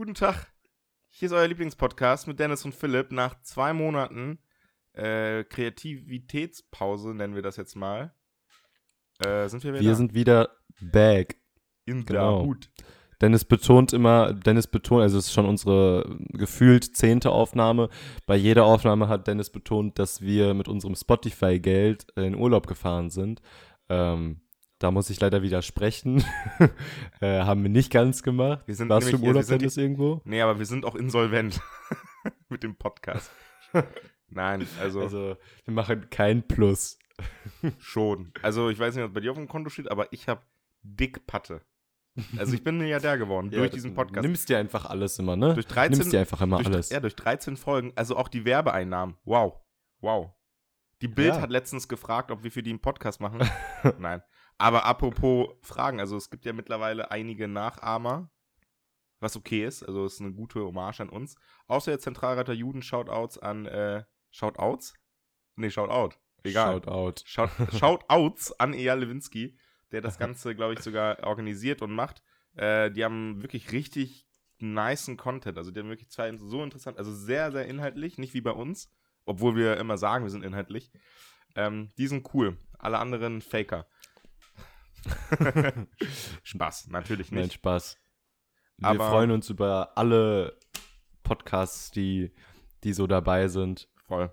Guten Tag. Hier ist euer Lieblingspodcast mit Dennis und Philipp. Nach zwei Monaten äh, Kreativitätspause, nennen wir das jetzt mal, äh, sind wir wieder Wir sind wieder back. in genau. der Hut. Dennis betont immer, Dennis betont, also es ist schon unsere gefühlt zehnte Aufnahme. Bei jeder Aufnahme hat Dennis betont, dass wir mit unserem Spotify-Geld in Urlaub gefahren sind. Ähm, da muss ich leider widersprechen. äh, haben wir nicht ganz gemacht. Wir sind Warst du im Urlaub, sind irgendwo? Nee, aber wir sind auch insolvent mit dem Podcast. Nein, also, Also, wir machen kein Plus. schon. Also ich weiß nicht, was bei dir auf dem Konto steht, aber ich habe dick Patte. Also ich bin Milliardär geworden durch Ja, diesen Podcast. Nimmst dir einfach alles immer, ne? Durch 13 Nimmst dir einfach immer durch, alles. Ja, durch 13 Folgen. Also auch die Werbeeinnahmen. Wow. Wow. Die Bild Ja. hat letztens gefragt, ob wir für die einen Podcast machen. Nein. Aber apropos Fragen, also es gibt ja mittlerweile einige Nachahmer, was okay ist. Also es ist eine gute Hommage an uns. Außer der Zentralreiter Juden, Shoutouts an, äh, Shoutouts? Nee, Shoutout. Egal. Shoutout. Shout, Shoutouts an Eyal Lewinsky, der das Ganze, glaube ich, sogar organisiert und macht. Äh, die haben wirklich richtig nicen Content. Also die haben wirklich zwei so interessant, also sehr, sehr inhaltlich, nicht wie bei uns, obwohl wir immer sagen, wir sind inhaltlich. Ähm, die sind cool. Alle anderen Faker. Spaß, natürlich Nein, nicht. Spaß. Wir Aber- freuen uns über alle Podcasts, die, die so dabei sind. Voll.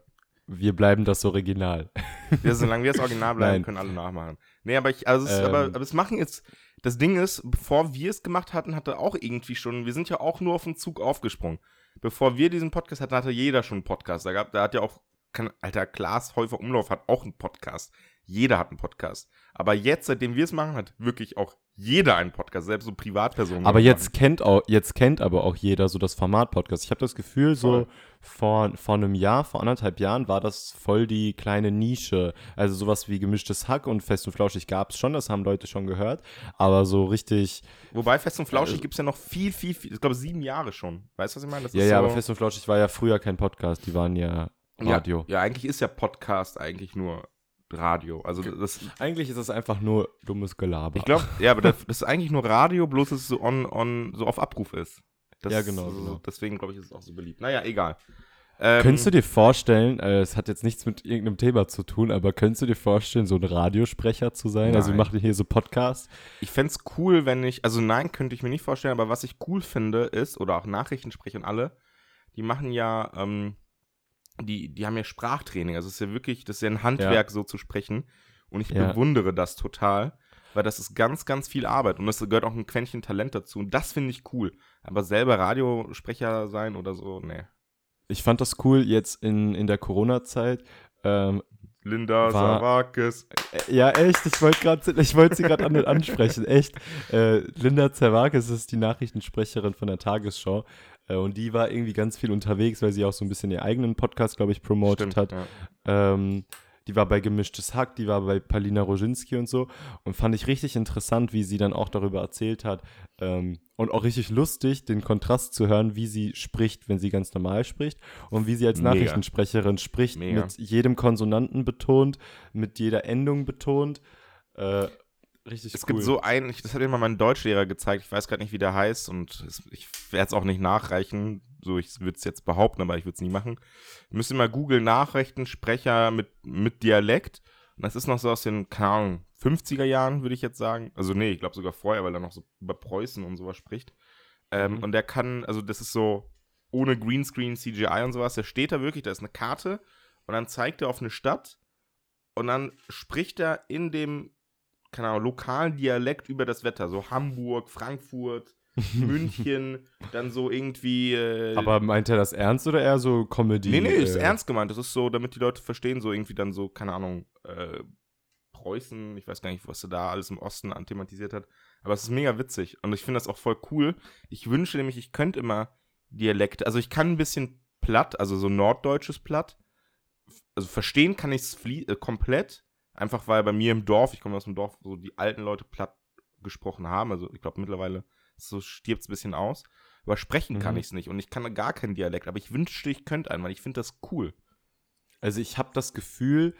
Wir bleiben das Original. Wir, solange wir das Original bleiben, Nein. können alle nachmachen. Nee, aber ich, also es, Ähm. aber, aber es machen jetzt, das Ding ist, bevor wir es gemacht hatten, hatte auch irgendwie schon, wir sind ja auch nur auf den Zug aufgesprungen. Bevor wir diesen Podcast hatten, hatte jeder schon einen Podcast. Da, gab, da hat ja auch, kein, alter, Klaas Häufer Umlauf hat auch einen Podcast. Jeder hat einen Podcast. Aber jetzt, seitdem wir es machen, hat wirklich auch jeder einen Podcast, selbst so Privatpersonen. Aber jetzt kennt auch, jetzt kennt aber auch jeder so das Format Podcast. Ich habe das Gefühl, so Voll. vor, vor einem Jahr, vor anderthalb Jahren war das voll die kleine Nische. Also sowas wie gemischtes Hack und Fest und Flauschig gab es schon, das haben Leute schon gehört. Aber so richtig, Wobei Fest und Flauschig Also- gibt es ja noch viel, viel, viel, ich glaube sieben Jahre schon. Weißt du, was ich meine? Das ja, ja, so, aber Fest und Flauschig war ja früher kein Podcast, die waren ja Radio. Ja, ja, eigentlich ist ja Podcast eigentlich nur Radio. Also das, Eigentlich ist es einfach nur dummes Gelaber. ich glaube, ja, aber das, das ist eigentlich nur Radio, bloß dass es so on, on, so auf Abruf ist. Das, Ja, genau, So, genau. Deswegen glaube ich, ist es auch so beliebt. Naja, egal. Ähm, Könntest du dir vorstellen, äh, es hat jetzt nichts mit irgendeinem Thema zu tun, aber könntest du dir vorstellen, so ein Radiosprecher zu sein? Also wir Nein. machen hier so Podcasts. Ich fände es cool, wenn ich, also nein, könnte ich mir nicht vorstellen, aber was ich cool finde, ist, oder auch Nachrichtensprecher und alle, die machen ja, ähm, die, die haben ja Sprachtraining. Also es ist ja wirklich, das ist ja ein Handwerk, so zu sprechen. Und ich Ja. bewundere das total, weil das ist ganz, ganz viel Arbeit. Und das gehört auch ein Quäntchen Talent dazu. Und das finde ich cool. Aber selber Radiosprecher sein oder so, nee. Ich fand das cool jetzt in, in der Corona-Zeit. Ähm, Linda War- Savakis. äh, ja, echt, ich wollte gerade, ich wollte sie gerade an, ansprechen, echt. Äh, Linda Zerwakis ist die Nachrichtensprecherin von der Tagesschau. Äh, und die war irgendwie ganz viel unterwegs, weil sie auch so ein bisschen ihren eigenen Podcast, glaube ich, promotet Stimmt, hat. ja. Ähm, die war bei Gemischtes Hack, die war bei Palina Roginski und so. Und fand ich richtig interessant, wie sie dann auch darüber erzählt hat. Ähm, und auch richtig lustig, den Kontrast zu hören, wie sie spricht, wenn sie ganz normal spricht. Und wie sie als Mega. Nachrichtensprecherin spricht, Mega. mit jedem Konsonanten betont, mit jeder Endung betont. Äh, richtig Es cool. gibt so einen, das hat mir mal mein Deutschlehrer gezeigt, ich weiß gerade nicht, wie der heißt und ich werde es auch nicht nachreichen, so ich würde es jetzt behaupten, aber ich würde es nie machen. Müsst ihr mal googeln, Nachrichtensprecher mit, mit Dialekt und das ist noch so aus den, keine Ahnung, 50er Jahren, würde ich jetzt sagen. Also nee, ich glaube sogar vorher, weil er noch so über Preußen und sowas spricht. Ähm, Mhm. Und der kann, also das ist so ohne Greenscreen, CGI und sowas, der steht da wirklich, da ist eine Karte und dann zeigt er auf eine Stadt und dann spricht er in dem keine Ahnung, lokalen Dialekt über das Wetter. So Hamburg, Frankfurt, München, dann so irgendwie. Äh, Aber meint er das ernst oder eher so Comedy? nee, nee, ist äh, ernst gemeint. Das ist so, damit die Leute verstehen, so irgendwie dann so, keine Ahnung, äh, Preußen, ich weiß gar nicht, was er da alles im Osten anthematisiert hat. Aber es ist mega witzig und ich finde das auch voll cool. Ich wünsche nämlich, ich könnte immer Dialekte, also ich kann ein bisschen platt, also so norddeutsches platt. Also verstehen kann ich es äh, komplett, einfach weil bei mir im Dorf, ich komme aus dem Dorf, so die alten Leute platt gesprochen haben. Also ich glaube mittlerweile so stirbt es ein bisschen aus. Aber sprechen kann Mhm. ich es nicht und ich kann gar keinen Dialekt. Aber ich wünschte, ich könnte einen, weil ich finde das cool. Also ich habe das Gefühl,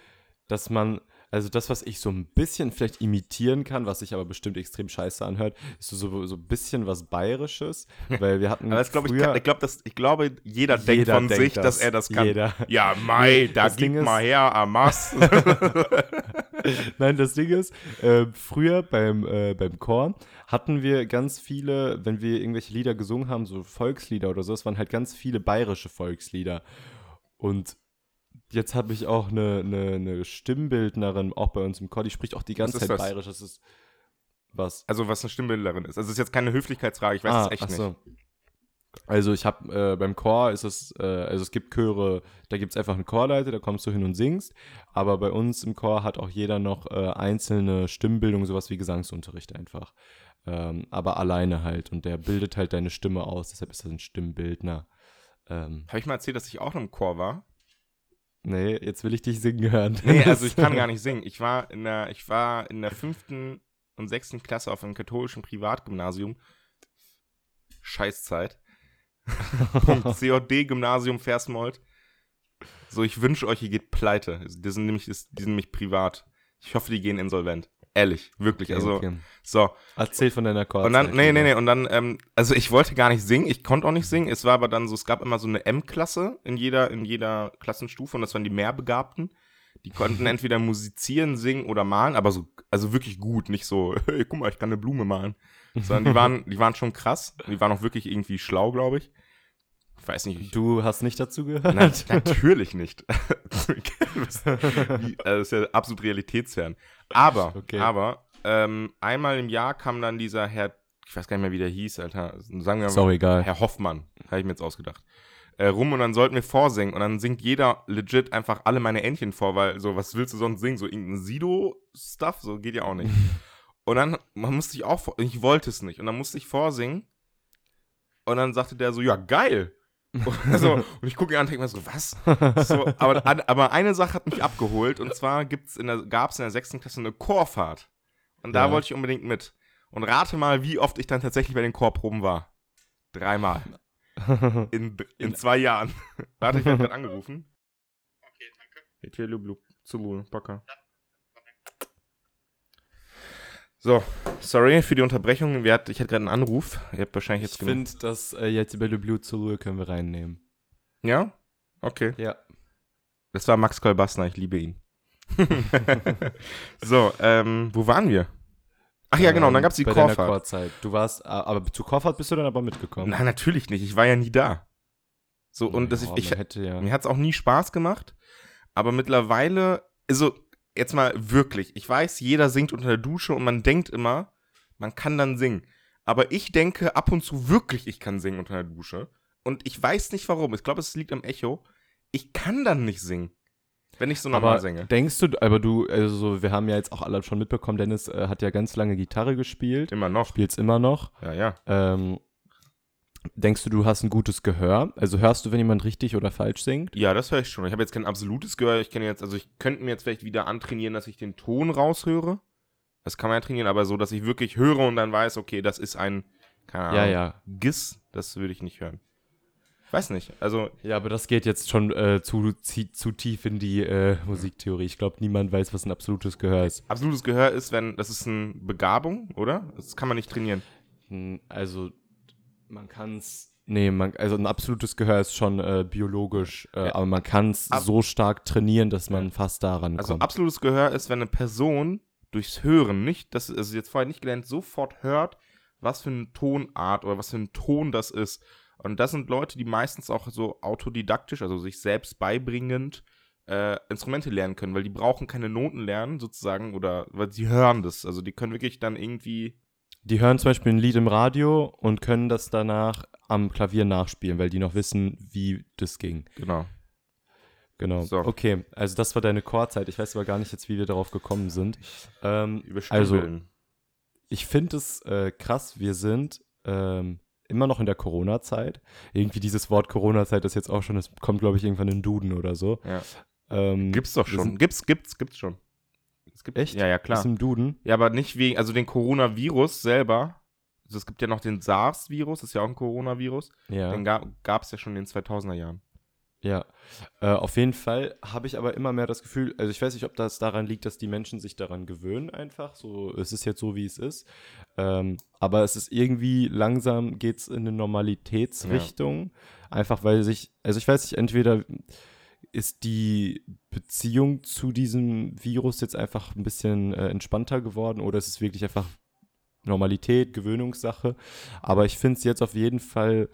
dass man, Also das, was ich so ein bisschen vielleicht imitieren kann, was sich aber bestimmt extrem scheiße anhört, ist so, so ein bisschen was Bayerisches, weil wir hatten Aber das glaube ich, kann, ich glaube, das, ich glaube, jeder, denkt Jeder von denkt sich, dass das. er das kann. Jeder. Ja, Mai, da Das gib Ding ist- mal her, Amas. Nein, das Ding ist, äh, früher beim, äh, beim Chor hatten wir ganz viele, wenn wir irgendwelche Lieder gesungen haben, so Volkslieder oder so, es waren halt ganz viele bayerische Volkslieder. Und jetzt habe ich auch eine, eine, eine Stimmbildnerin, auch bei uns im Chor, die spricht auch die ganze Zeit das? bayerisch. Das ist was? also, was eine Stimmbildlerin ist. Also, es ist jetzt keine Höflichkeitsfrage, ich weiß es echt Ah, ach nicht. so. Also ich habe äh, beim Chor ist es, äh, also es gibt Chöre, da gibt es einfach einen Chorleiter, da kommst du hin und singst. Aber bei uns im Chor hat auch jeder noch äh, einzelne Stimmbildung, sowas wie Gesangsunterricht einfach. Ähm, aber alleine halt. Und der bildet halt deine Stimme aus, deshalb ist das ein Stimmbildner. Ähm, Habe ich mal erzählt, dass ich auch im Chor war? Nee, jetzt will ich dich singen hören. Nee, also ich kann gar nicht singen. Ich war in der, ich war in der fünften und sechsten Klasse auf einem katholischen Privatgymnasium. Scheißzeit. COD-Gymnasium Versmold. So, ich wünsche euch, ihr geht pleite. Die sind nämlich, die sind nämlich privat. Ich hoffe, die gehen insolvent. Ehrlich, wirklich. also, okay. so. Erzähl von deiner Chor. Und dann, nee, nee, nee, und dann, ähm, also ich wollte gar nicht singen, ich konnte auch nicht singen. Es war aber dann so, es gab immer so eine M-Klasse in jeder, in jeder Klassenstufe und das waren die Mehrbegabten. Die konnten entweder musizieren, singen oder malen, aber so, also wirklich gut, nicht so, hey, guck mal, ich kann eine Blume malen. Sondern die waren, die waren schon krass. Die waren auch wirklich irgendwie schlau, glaube ich. Ich weiß nicht, ich, Du hast nicht dazu gehört? Nein, natürlich nicht. Also das ist ja absolut realitätsfern. Aber, Okay. aber, ähm, einmal im Jahr kam dann dieser Herr, ich weiß gar nicht mehr, wie der hieß, Alter. Sagen wir mal, egal. Herr Hoffmann, habe ich mir jetzt ausgedacht. Äh, rum und dann sollten wir vorsingen und dann singt jeder legit einfach alle meine Entchen vor, weil so, was willst du sonst singen? So irgendein Sido-Stuff? So geht ja auch nicht. Und dann man musste ich auch, ich wollte es nicht. Und dann musste ich vorsingen. Und dann sagte der so, ja, geil. Und, so, und ich gucke ihn an und denke mir so, was? So, aber, aber eine Sache hat mich abgeholt. Und zwar gibt's in der, gab es in der sechsten Klasse eine Chorfahrt. Und da Ja. wollte ich unbedingt mit. Und rate mal, wie oft ich dann tatsächlich bei den Chorproben war. Dreimal. In, in zwei Jahren. Warte, ich werde gerade angerufen. Okay, danke. Teleblu, Zulu, Bocker. So, sorry für die Unterbrechung. Wir hat, ich hatte gerade einen Anruf. Ihr habt wahrscheinlich Ich jetzt genug- finde, dass äh, jetzt über Le Blue zur Ruhe können wir reinnehmen. Ja? Okay. Ja. Das war Max Kolbastner, ich liebe ihn. so, ähm, wo waren wir? Ach ja, genau, und dann gab es die Ähm, bei deiner Chorfahrt. Chorzeit. Du warst, äh, aber zu Chorfahrt bist du dann aber mitgekommen. Nein, natürlich nicht. Ich war ja nie da. So, und das, ich, man hätte ja. Mir hat es auch nie Spaß gemacht, aber mittlerweile, also jetzt mal wirklich, ich weiß, jeder singt unter der Dusche und man denkt immer, man kann dann singen. Aber ich denke ab und zu wirklich, ich kann singen unter der Dusche. Und ich weiß nicht warum. Ich glaube, es liegt am Echo. Ich kann dann nicht singen, wenn ich so normal aber singe. denkst du, aber du, also wir haben ja jetzt auch alle schon mitbekommen, Dennis äh, hat ja ganz lange Gitarre gespielt, Immer noch. spielt's immer noch. Ja, ja. Ähm, denkst du, du hast ein gutes Gehör? Also hörst du, wenn jemand richtig oder falsch singt? Ja, das höre ich schon. Ich habe jetzt kein absolutes Gehör. Ich kenne jetzt, also ich könnte mir jetzt vielleicht wieder antrainieren, dass ich den Ton raushöre. Das kann man ja trainieren, aber so, dass ich wirklich höre und dann weiß, okay, das ist ein, keine Ahnung, Ja, ja. Giss, das würde ich nicht hören. Weiß nicht. Also, Ja, aber das geht jetzt schon äh, zu, zu tief in die äh, Musiktheorie. Ich glaube, niemand weiß, was ein absolutes Gehör ist. absolutes Gehör ist, wenn, das ist eine Begabung, oder? Das kann man nicht trainieren. Hm, Also, man kann es. Nee, man, also ein absolutes Gehör ist schon äh, biologisch, äh, Ja. aber man kann es so stark trainieren, dass man fast daran Also, kommt. absolutes Gehör ist, wenn eine Person durchs Hören nicht, das ist jetzt vorher nicht gelernt, sofort hört, was für eine Tonart oder was für ein Ton das ist. Und das sind Leute, die meistens auch so autodidaktisch, also sich selbst beibringend, äh, Instrumente lernen können, weil die brauchen keine Noten lernen, sozusagen, oder weil sie hören das. Also die können wirklich dann irgendwie. Die hören zum Beispiel ein Lied im Radio und können das danach am Klavier nachspielen, weil die noch wissen, wie das ging. Genau. Genau. So. Okay, also das war deine Chorzeit. Ich weiß aber gar nicht jetzt, wie wir darauf gekommen sind. Ähm, Also- ich finde es äh, krass, wir sind ähm, immer noch in der Corona-Zeit. Irgendwie dieses Wort Corona-Zeit ist jetzt auch schon, es kommt, glaube ich, irgendwann in Duden oder so. Ja. Ähm, Gibt's doch schon. sind- Gibt's, gibt's, gibt's schon. Es gibt, Echt? Ja, ja, klar. Ist im Duden? Ja, aber nicht wegen, also den Coronavirus selber. Also es gibt ja noch den SARS-Virus, ist ja auch ein Coronavirus. Ja. Den gab es ja schon in den 2000er Jahren. Ja, äh, auf jeden Fall habe ich aber immer mehr das Gefühl, also ich weiß nicht, ob das daran liegt, dass die Menschen sich daran gewöhnen einfach, so es ist jetzt so, wie es ist, ähm, aber es ist irgendwie langsam geht es in eine Normalitätsrichtung, einfach weil sich, also ich weiß nicht, entweder ist die Beziehung zu diesem Virus jetzt einfach ein bisschen äh, entspannter geworden oder ist es wirklich einfach Normalität, Gewöhnungssache, aber ich finde es jetzt auf jeden Fall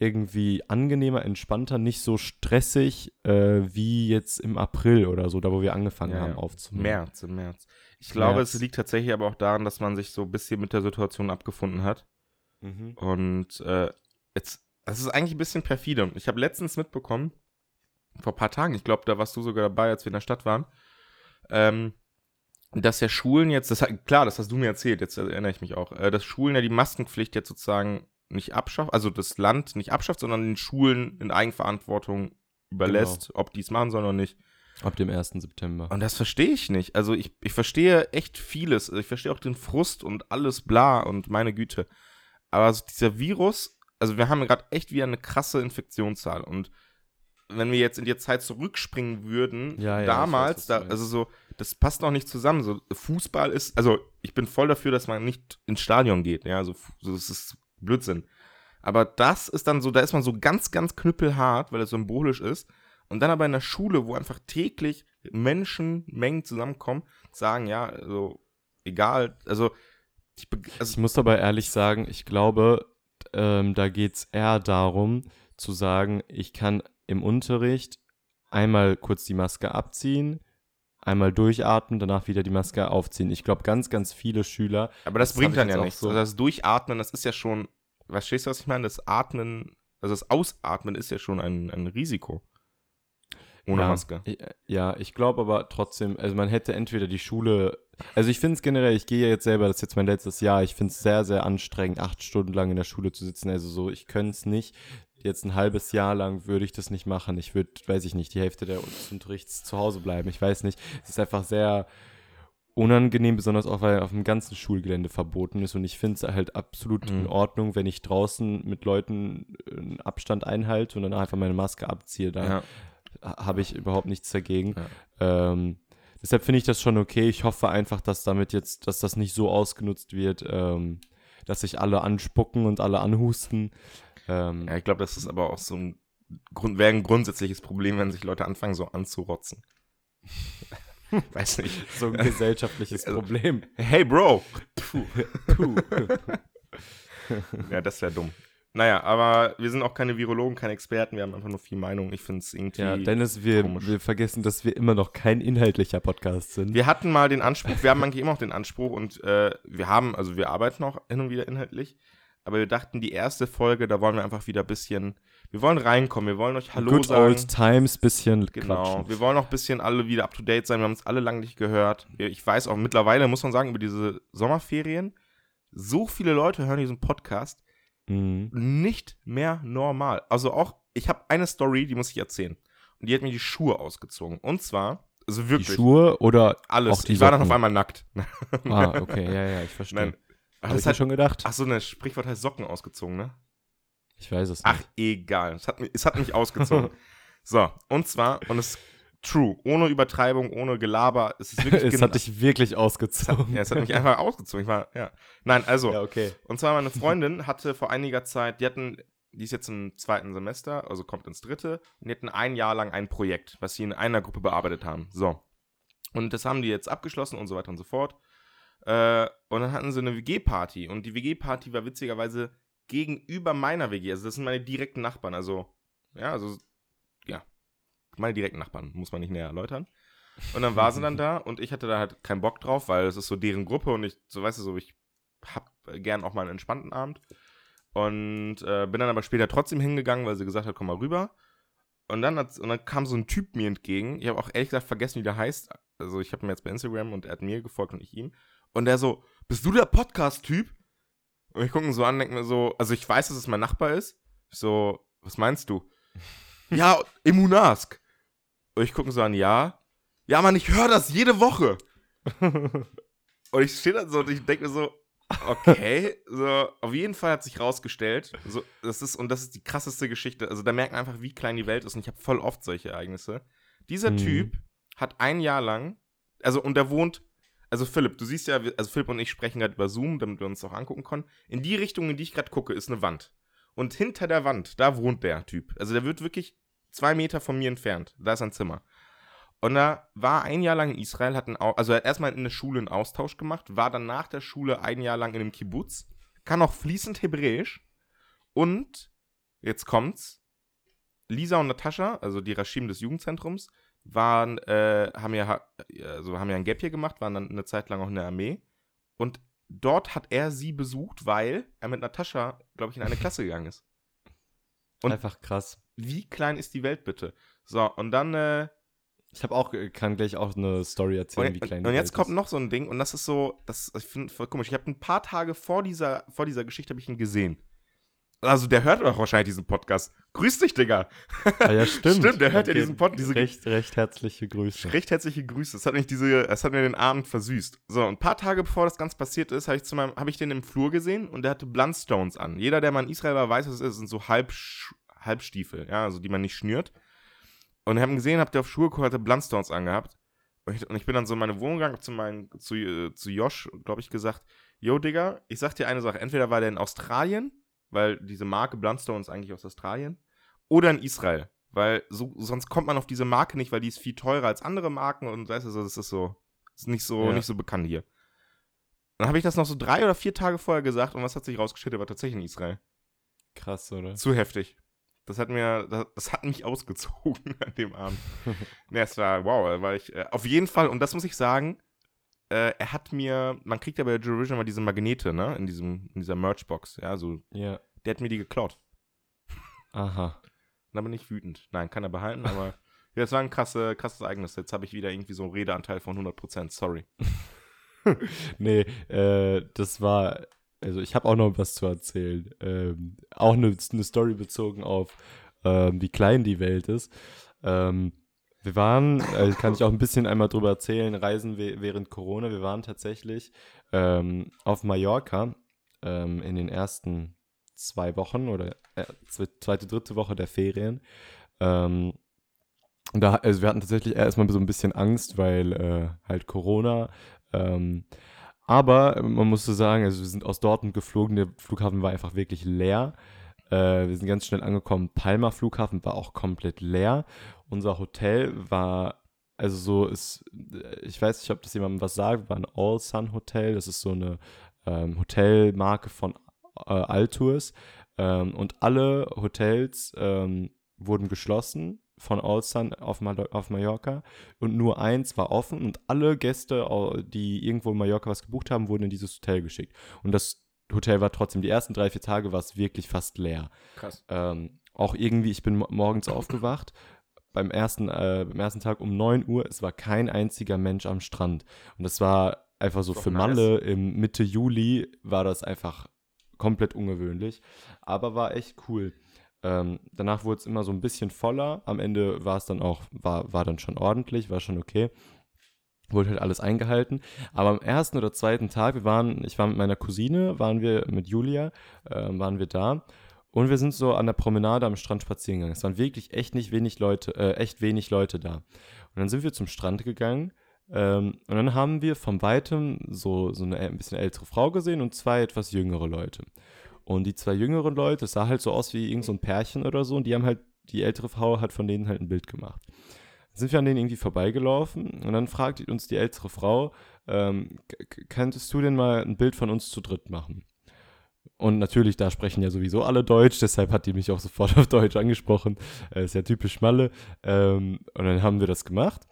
irgendwie angenehmer, entspannter, nicht so stressig äh, wie jetzt im April oder so, da wo wir angefangen Ja, haben ja. aufzunehmen. März, im März. Ich glaube, März. es liegt tatsächlich aber auch daran, dass man sich so ein bisschen mit der Situation abgefunden hat. Mhm. Und äh, jetzt, das ist eigentlich ein bisschen perfide. Ich habe letztens mitbekommen, vor ein paar Tagen, ich glaube, da warst du sogar dabei, als wir in der Stadt waren, ähm, dass ja Schulen jetzt, das, klar, das hast du mir erzählt, jetzt erinnere ich mich auch, äh, dass Schulen ja die Maskenpflicht jetzt sozusagen nicht abschafft, also das Land nicht abschafft, sondern den Schulen in Eigenverantwortung überlässt, ob die es machen sollen oder nicht. Ab dem 1. September. Und das verstehe ich nicht. Also ich, ich verstehe echt vieles. Ich verstehe auch den Frust und alles bla und meine Güte. Aber so dieser Virus, also wir haben gerade echt wieder eine krasse Infektionszahl. Und wenn wir jetzt in die Zeit zurückspringen würden, Ja, ja, damals, weiß, da, also so, das passt noch nicht zusammen. So, Fußball ist, also ich bin voll dafür, dass man nicht ins Stadion geht. Ja, also so, das ist Blödsinn. Aber das ist dann so, da ist man so ganz, ganz knüppelhart, weil es symbolisch ist. Und dann aber in der Schule, wo einfach täglich Menschenmengen zusammenkommen, sagen, ja, also egal, also ich, be- Ich also, muss aber ehrlich sagen, ich glaube, ähm, da geht es eher darum, zu sagen, ich kann im Unterricht einmal kurz die Maske abziehen, einmal durchatmen, danach wieder die Maske aufziehen. Ich glaube, ganz, ganz viele Schüler. aber das, das bringt dann ja nichts. so- Also das Durchatmen, das ist ja schon, verstehst du, was ich meine? Das Atmen, also das Ausatmen ist ja schon ein, ein Risiko. Ohne ja, Maske. ich- Ja, ich glaube aber trotzdem, also man hätte entweder die Schule, also ich finde es generell, ich gehe ja jetzt selber, das ist jetzt mein letztes Jahr, ich finde es sehr, sehr anstrengend, acht Stunden lang in der Schule zu sitzen, also so, ich könnte es nicht. Jetzt ein halbes Jahr lang würde ich das nicht machen. Ich würde, weiß ich nicht, die Hälfte der Unterrichts zu Hause bleiben. Ich weiß nicht. Es ist einfach sehr unangenehm, besonders auch, weil auf dem ganzen Schulgelände verboten ist. Und ich finde es halt absolut in Mhm. Ordnung, wenn ich draußen mit Leuten äh, einen Abstand einhalte und dann einfach meine Maske abziehe. Da Ja. ha- habe ich überhaupt nichts dagegen. Ja. Ähm, deshalb finde ich das schon okay. Ich hoffe einfach, dass damit jetzt, dass das nicht so ausgenutzt wird, ähm, dass sich alle anspucken und alle anhusten. Ähm, ja, ich glaube, das ist aber auch so ein Grund, wäre ein grundsätzliches Problem, wenn sich Leute anfangen, so anzurotzen. Weiß nicht. so ein gesellschaftliches Also- Problem. Hey, Bro! Puh. Puh. Ja, das wäre dumm. Naja, aber wir sind auch keine Virologen, keine Experten, wir haben einfach nur viel Meinung. Ich finde es irgendwie. ja, Dennis, wir, komisch. wir vergessen, dass wir immer noch kein inhaltlicher Podcast sind. wir hatten mal den Anspruch, wir haben eigentlich immer noch den Anspruch und äh, wir haben, also wir arbeiten noch hin und wieder inhaltlich, aber wir dachten, die erste Folge, da wollen wir einfach wieder ein bisschen, wir wollen reinkommen, wir wollen euch Hallo Good sagen. old times, bisschen Genau, quatschen. wir wollen auch ein bisschen alle wieder up to date sein. Wir haben uns alle lange nicht gehört. Ich weiß auch mittlerweile, muss man sagen, über diese Sommerferien, so viele Leute hören diesen Podcast. Mhm. nicht mehr normal. Also auch, ich habe eine Story, die muss ich erzählen. Und die hat mir die Schuhe ausgezogen. Und zwar, also Die wirklich, Schuhe oder alles. auch die ich war dann auf einmal nackt. Ah, okay, ja, ja, ich verstehe. Nein. Ach, das hat, schon gedacht. ach so, ne Sprichwort heißt Socken ausgezogen, ne? Ich weiß es Ach, nicht. egal. Es hat, mich- es hat mich ausgezogen. so, und zwar, und es true, ohne Übertreibung, ohne Gelaber. Es ist wirklich es hat dich wirklich ausgezogen. ja, es hat mich einfach ausgezogen. Ich war, ja. Nein, also, Ja, okay. Und zwar meine Freundin hatte vor einiger Zeit, die hatten, die ist jetzt im zweiten Semester, also kommt ins dritte, und die hatten ein Jahr lang ein Projekt, was sie in einer Gruppe bearbeitet haben. So. Und das haben die jetzt abgeschlossen und so weiter und so fort. Äh, und dann hatten sie eine WG-Party. Und die WG-Party war witzigerweise gegenüber meiner WG. Also das sind meine direkten Nachbarn. Also, ja, also, ja. Meine direkten Nachbarn, muss man nicht näher erläutern. Und dann war sie dann da und ich hatte da halt keinen Bock drauf, weil es ist so deren Gruppe und ich, so weißt du, so, ich hab gern auch mal einen entspannten Abend. Und äh, bin dann aber später trotzdem hingegangen, weil sie gesagt hat, komm mal rüber. Und dann, hat, und dann kam so ein Typ mir entgegen. Ich habe auch ehrlich gesagt vergessen, wie der heißt. Also ich habe ihm jetzt bei Instagram und er hat mir gefolgt und ich ihm. Und der so, bist du der Podcast-Typ? Und ich gucke ihn so an, denke mir so, also ich weiß, dass es mein Nachbar ist. Ich so, was meinst du? ja, Immunask. Und ich gucke ihn so an, ja. Ja, Mann, ich höre das jede Woche. Und ich stehe dann so und ich denke mir so, Okay, so, auf jeden Fall hat sich rausgestellt, so, das ist, und das ist die krasseste Geschichte, also da merkt man einfach, wie klein die Welt ist und ich habe voll oft solche Ereignisse. Dieser Mhm. Typ hat ein Jahr lang, also, und der wohnt, also Philipp, du siehst ja, also Philipp und ich sprechen gerade über Zoom, damit wir uns auch angucken können. In die Richtung, in die ich gerade gucke, ist eine Wand. Und hinter der Wand, da wohnt der Typ. Also der wird wirklich zwei Meter von mir entfernt. Da ist ein Zimmer. Und er war ein Jahr lang in Israel, hat einen, also er hat erstmal in der Schule einen Austausch gemacht, war dann nach der Schule ein Jahr lang in einem Kibbutz, kann auch fließend Hebräisch und, jetzt kommt's, Lisa und Natascha, also die Rashim des Jugendzentrums, waren, äh, haben ja, also haben ja ein Gap hier gemacht, waren dann eine Zeit lang auch in der Armee und dort hat er sie besucht, weil er mit Natascha, glaube ich, in eine Klasse gegangen ist. Und- Einfach krass. Wie klein ist die Welt bitte? So, und dann, äh, Ich habe auch, kann gleich auch eine Story erzählen, Und, wie klein und, die und jetzt Welt kommt ist. noch so ein Ding, und das ist so, das ich finde voll komisch. Ich habe ein paar Tage vor dieser, vor dieser Geschichte habe ich ihn gesehen. Also der hört doch wahrscheinlich diesen Podcast. Grüß dich, Digga. Ah, ja, stimmt. Stimmt, der hört ja diesen Pod- diese- recht, recht herzliche Grüße. Recht herzliche Grüße. Das hat, mich diese, das hat mir den Abend versüßt. So, ein paar Tage bevor das Ganze passiert ist, habe ich, zu meinem- hab ich den im Flur gesehen und der hatte Blundstones an. Jeder, der mal in Israel war, weiß, was es ist. Das sind so Halb, Halbstiefel, ja, also die man nicht schnürt. Und ich habe ihn gesehen, hab der auf Schuhe geholt, hatte Blundstones angehabt. Und ich, und ich bin dann so in meine Wohnung gegangen, hab zu, meinen, zu, äh, zu Josh, glaube ich, gesagt, yo, Digga, ich sag dir eine Sache, entweder war der in Australien, weil diese Marke Blundstone ist eigentlich aus Australien, oder in Israel, weil so, sonst kommt man auf diese Marke nicht, weil die ist viel teurer als andere Marken und weißt du, so, das ist so, ist nicht so, Ja. nicht so bekannt hier. Dann habe ich das noch so drei oder vier Tage vorher gesagt und was hat sich rausgestellt, war tatsächlich in Israel. Krass, oder? Zu heftig. Das hat mir, das, das hat mich ausgezogen an dem Abend. ne, es war, wow, war ich, äh, auf jeden Fall, und das muss ich sagen, äh, er hat mir, man kriegt ja bei Eurovision mal diese Magnete, ne, in diesem, in dieser Merchbox, ja, so, Ja. der hat mir die geklaut. Aha. Da bin ich wütend. Nein, kann er behalten, aber ja, es war ein krasse, krasses Ereignis. Jetzt habe ich wieder irgendwie so einen Redeanteil von 100%, sorry. Nee, äh, das war, also ich habe auch noch was zu erzählen. Ähm, auch eine, eine Story bezogen auf, ähm, wie klein die Welt ist. Ähm, wir waren, äh, kann ich auch ein bisschen einmal drüber erzählen, Reisen während Corona. Wir waren tatsächlich ähm, auf Mallorca ähm, in den ersten zwei Wochen oder äh, zwe- zweite, dritte Woche der Ferien. Ähm, da, also wir hatten tatsächlich erstmal so ein bisschen Angst, weil äh, halt Corona. Ähm, aber man musste sagen, also wir sind aus Dortmund geflogen, der Flughafen war einfach wirklich leer. Äh, wir sind ganz schnell angekommen. Palma Flughafen war auch komplett leer. Unser Hotel war, also so ist, ich weiß nicht, ob das jemandem was sagt, war ein All Sun Hotel. Das ist so eine ähm, Hotelmarke von äh, Altours. Ähm, und alle Hotels ähm, wurden geschlossen von All Sun auf, Mal auf Mallorca und nur eins war offen und alle Gäste, die irgendwo in Mallorca was gebucht haben, wurden in dieses Hotel geschickt. Und das Hotel war trotzdem, die ersten drei, vier Tage war es wirklich fast leer. Krass. Ähm, auch irgendwie, ich bin mo- morgens aufgewacht, beim ersten, äh, beim ersten Tag um 9 Uhr, es war kein einziger Mensch am Strand. Und das war einfach so doch für nice. Malle im Mitte Juli war das einfach komplett ungewöhnlich, aber war echt cool. Ähm, danach wurde es immer so ein bisschen voller. Am Ende war es dann auch, war, war dann schon ordentlich, war schon okay. Wurde halt alles eingehalten. Aber am ersten oder zweiten Tag, wir waren, ich war mit meiner Cousine, waren wir mit Julia, ähm, waren wir da. Und wir sind so an der Promenade am Strand spazieren gegangen. Es waren wirklich echt nicht wenig Leute, äh, echt wenig Leute da. Und dann sind wir zum Strand gegangen. Ähm, und dann haben wir von weitem so, so eine ein bisschen ältere Frau gesehen und zwei etwas jüngere Leute. Und die zwei jüngeren Leute, es sah halt so aus wie irgend so Pärchen oder so, und die haben halt, die ältere Frau hat von denen halt ein Bild gemacht. Sind wir an denen irgendwie vorbeigelaufen und dann fragt uns die ältere Frau, ähm, könntest du denn mal ein Bild von uns zu dritt machen? Und natürlich, da sprechen ja sowieso alle Deutsch, deshalb hat die mich auch sofort auf Deutsch angesprochen. Äh, ist ja typisch Malle. Ähm, und dann haben wir das gemacht.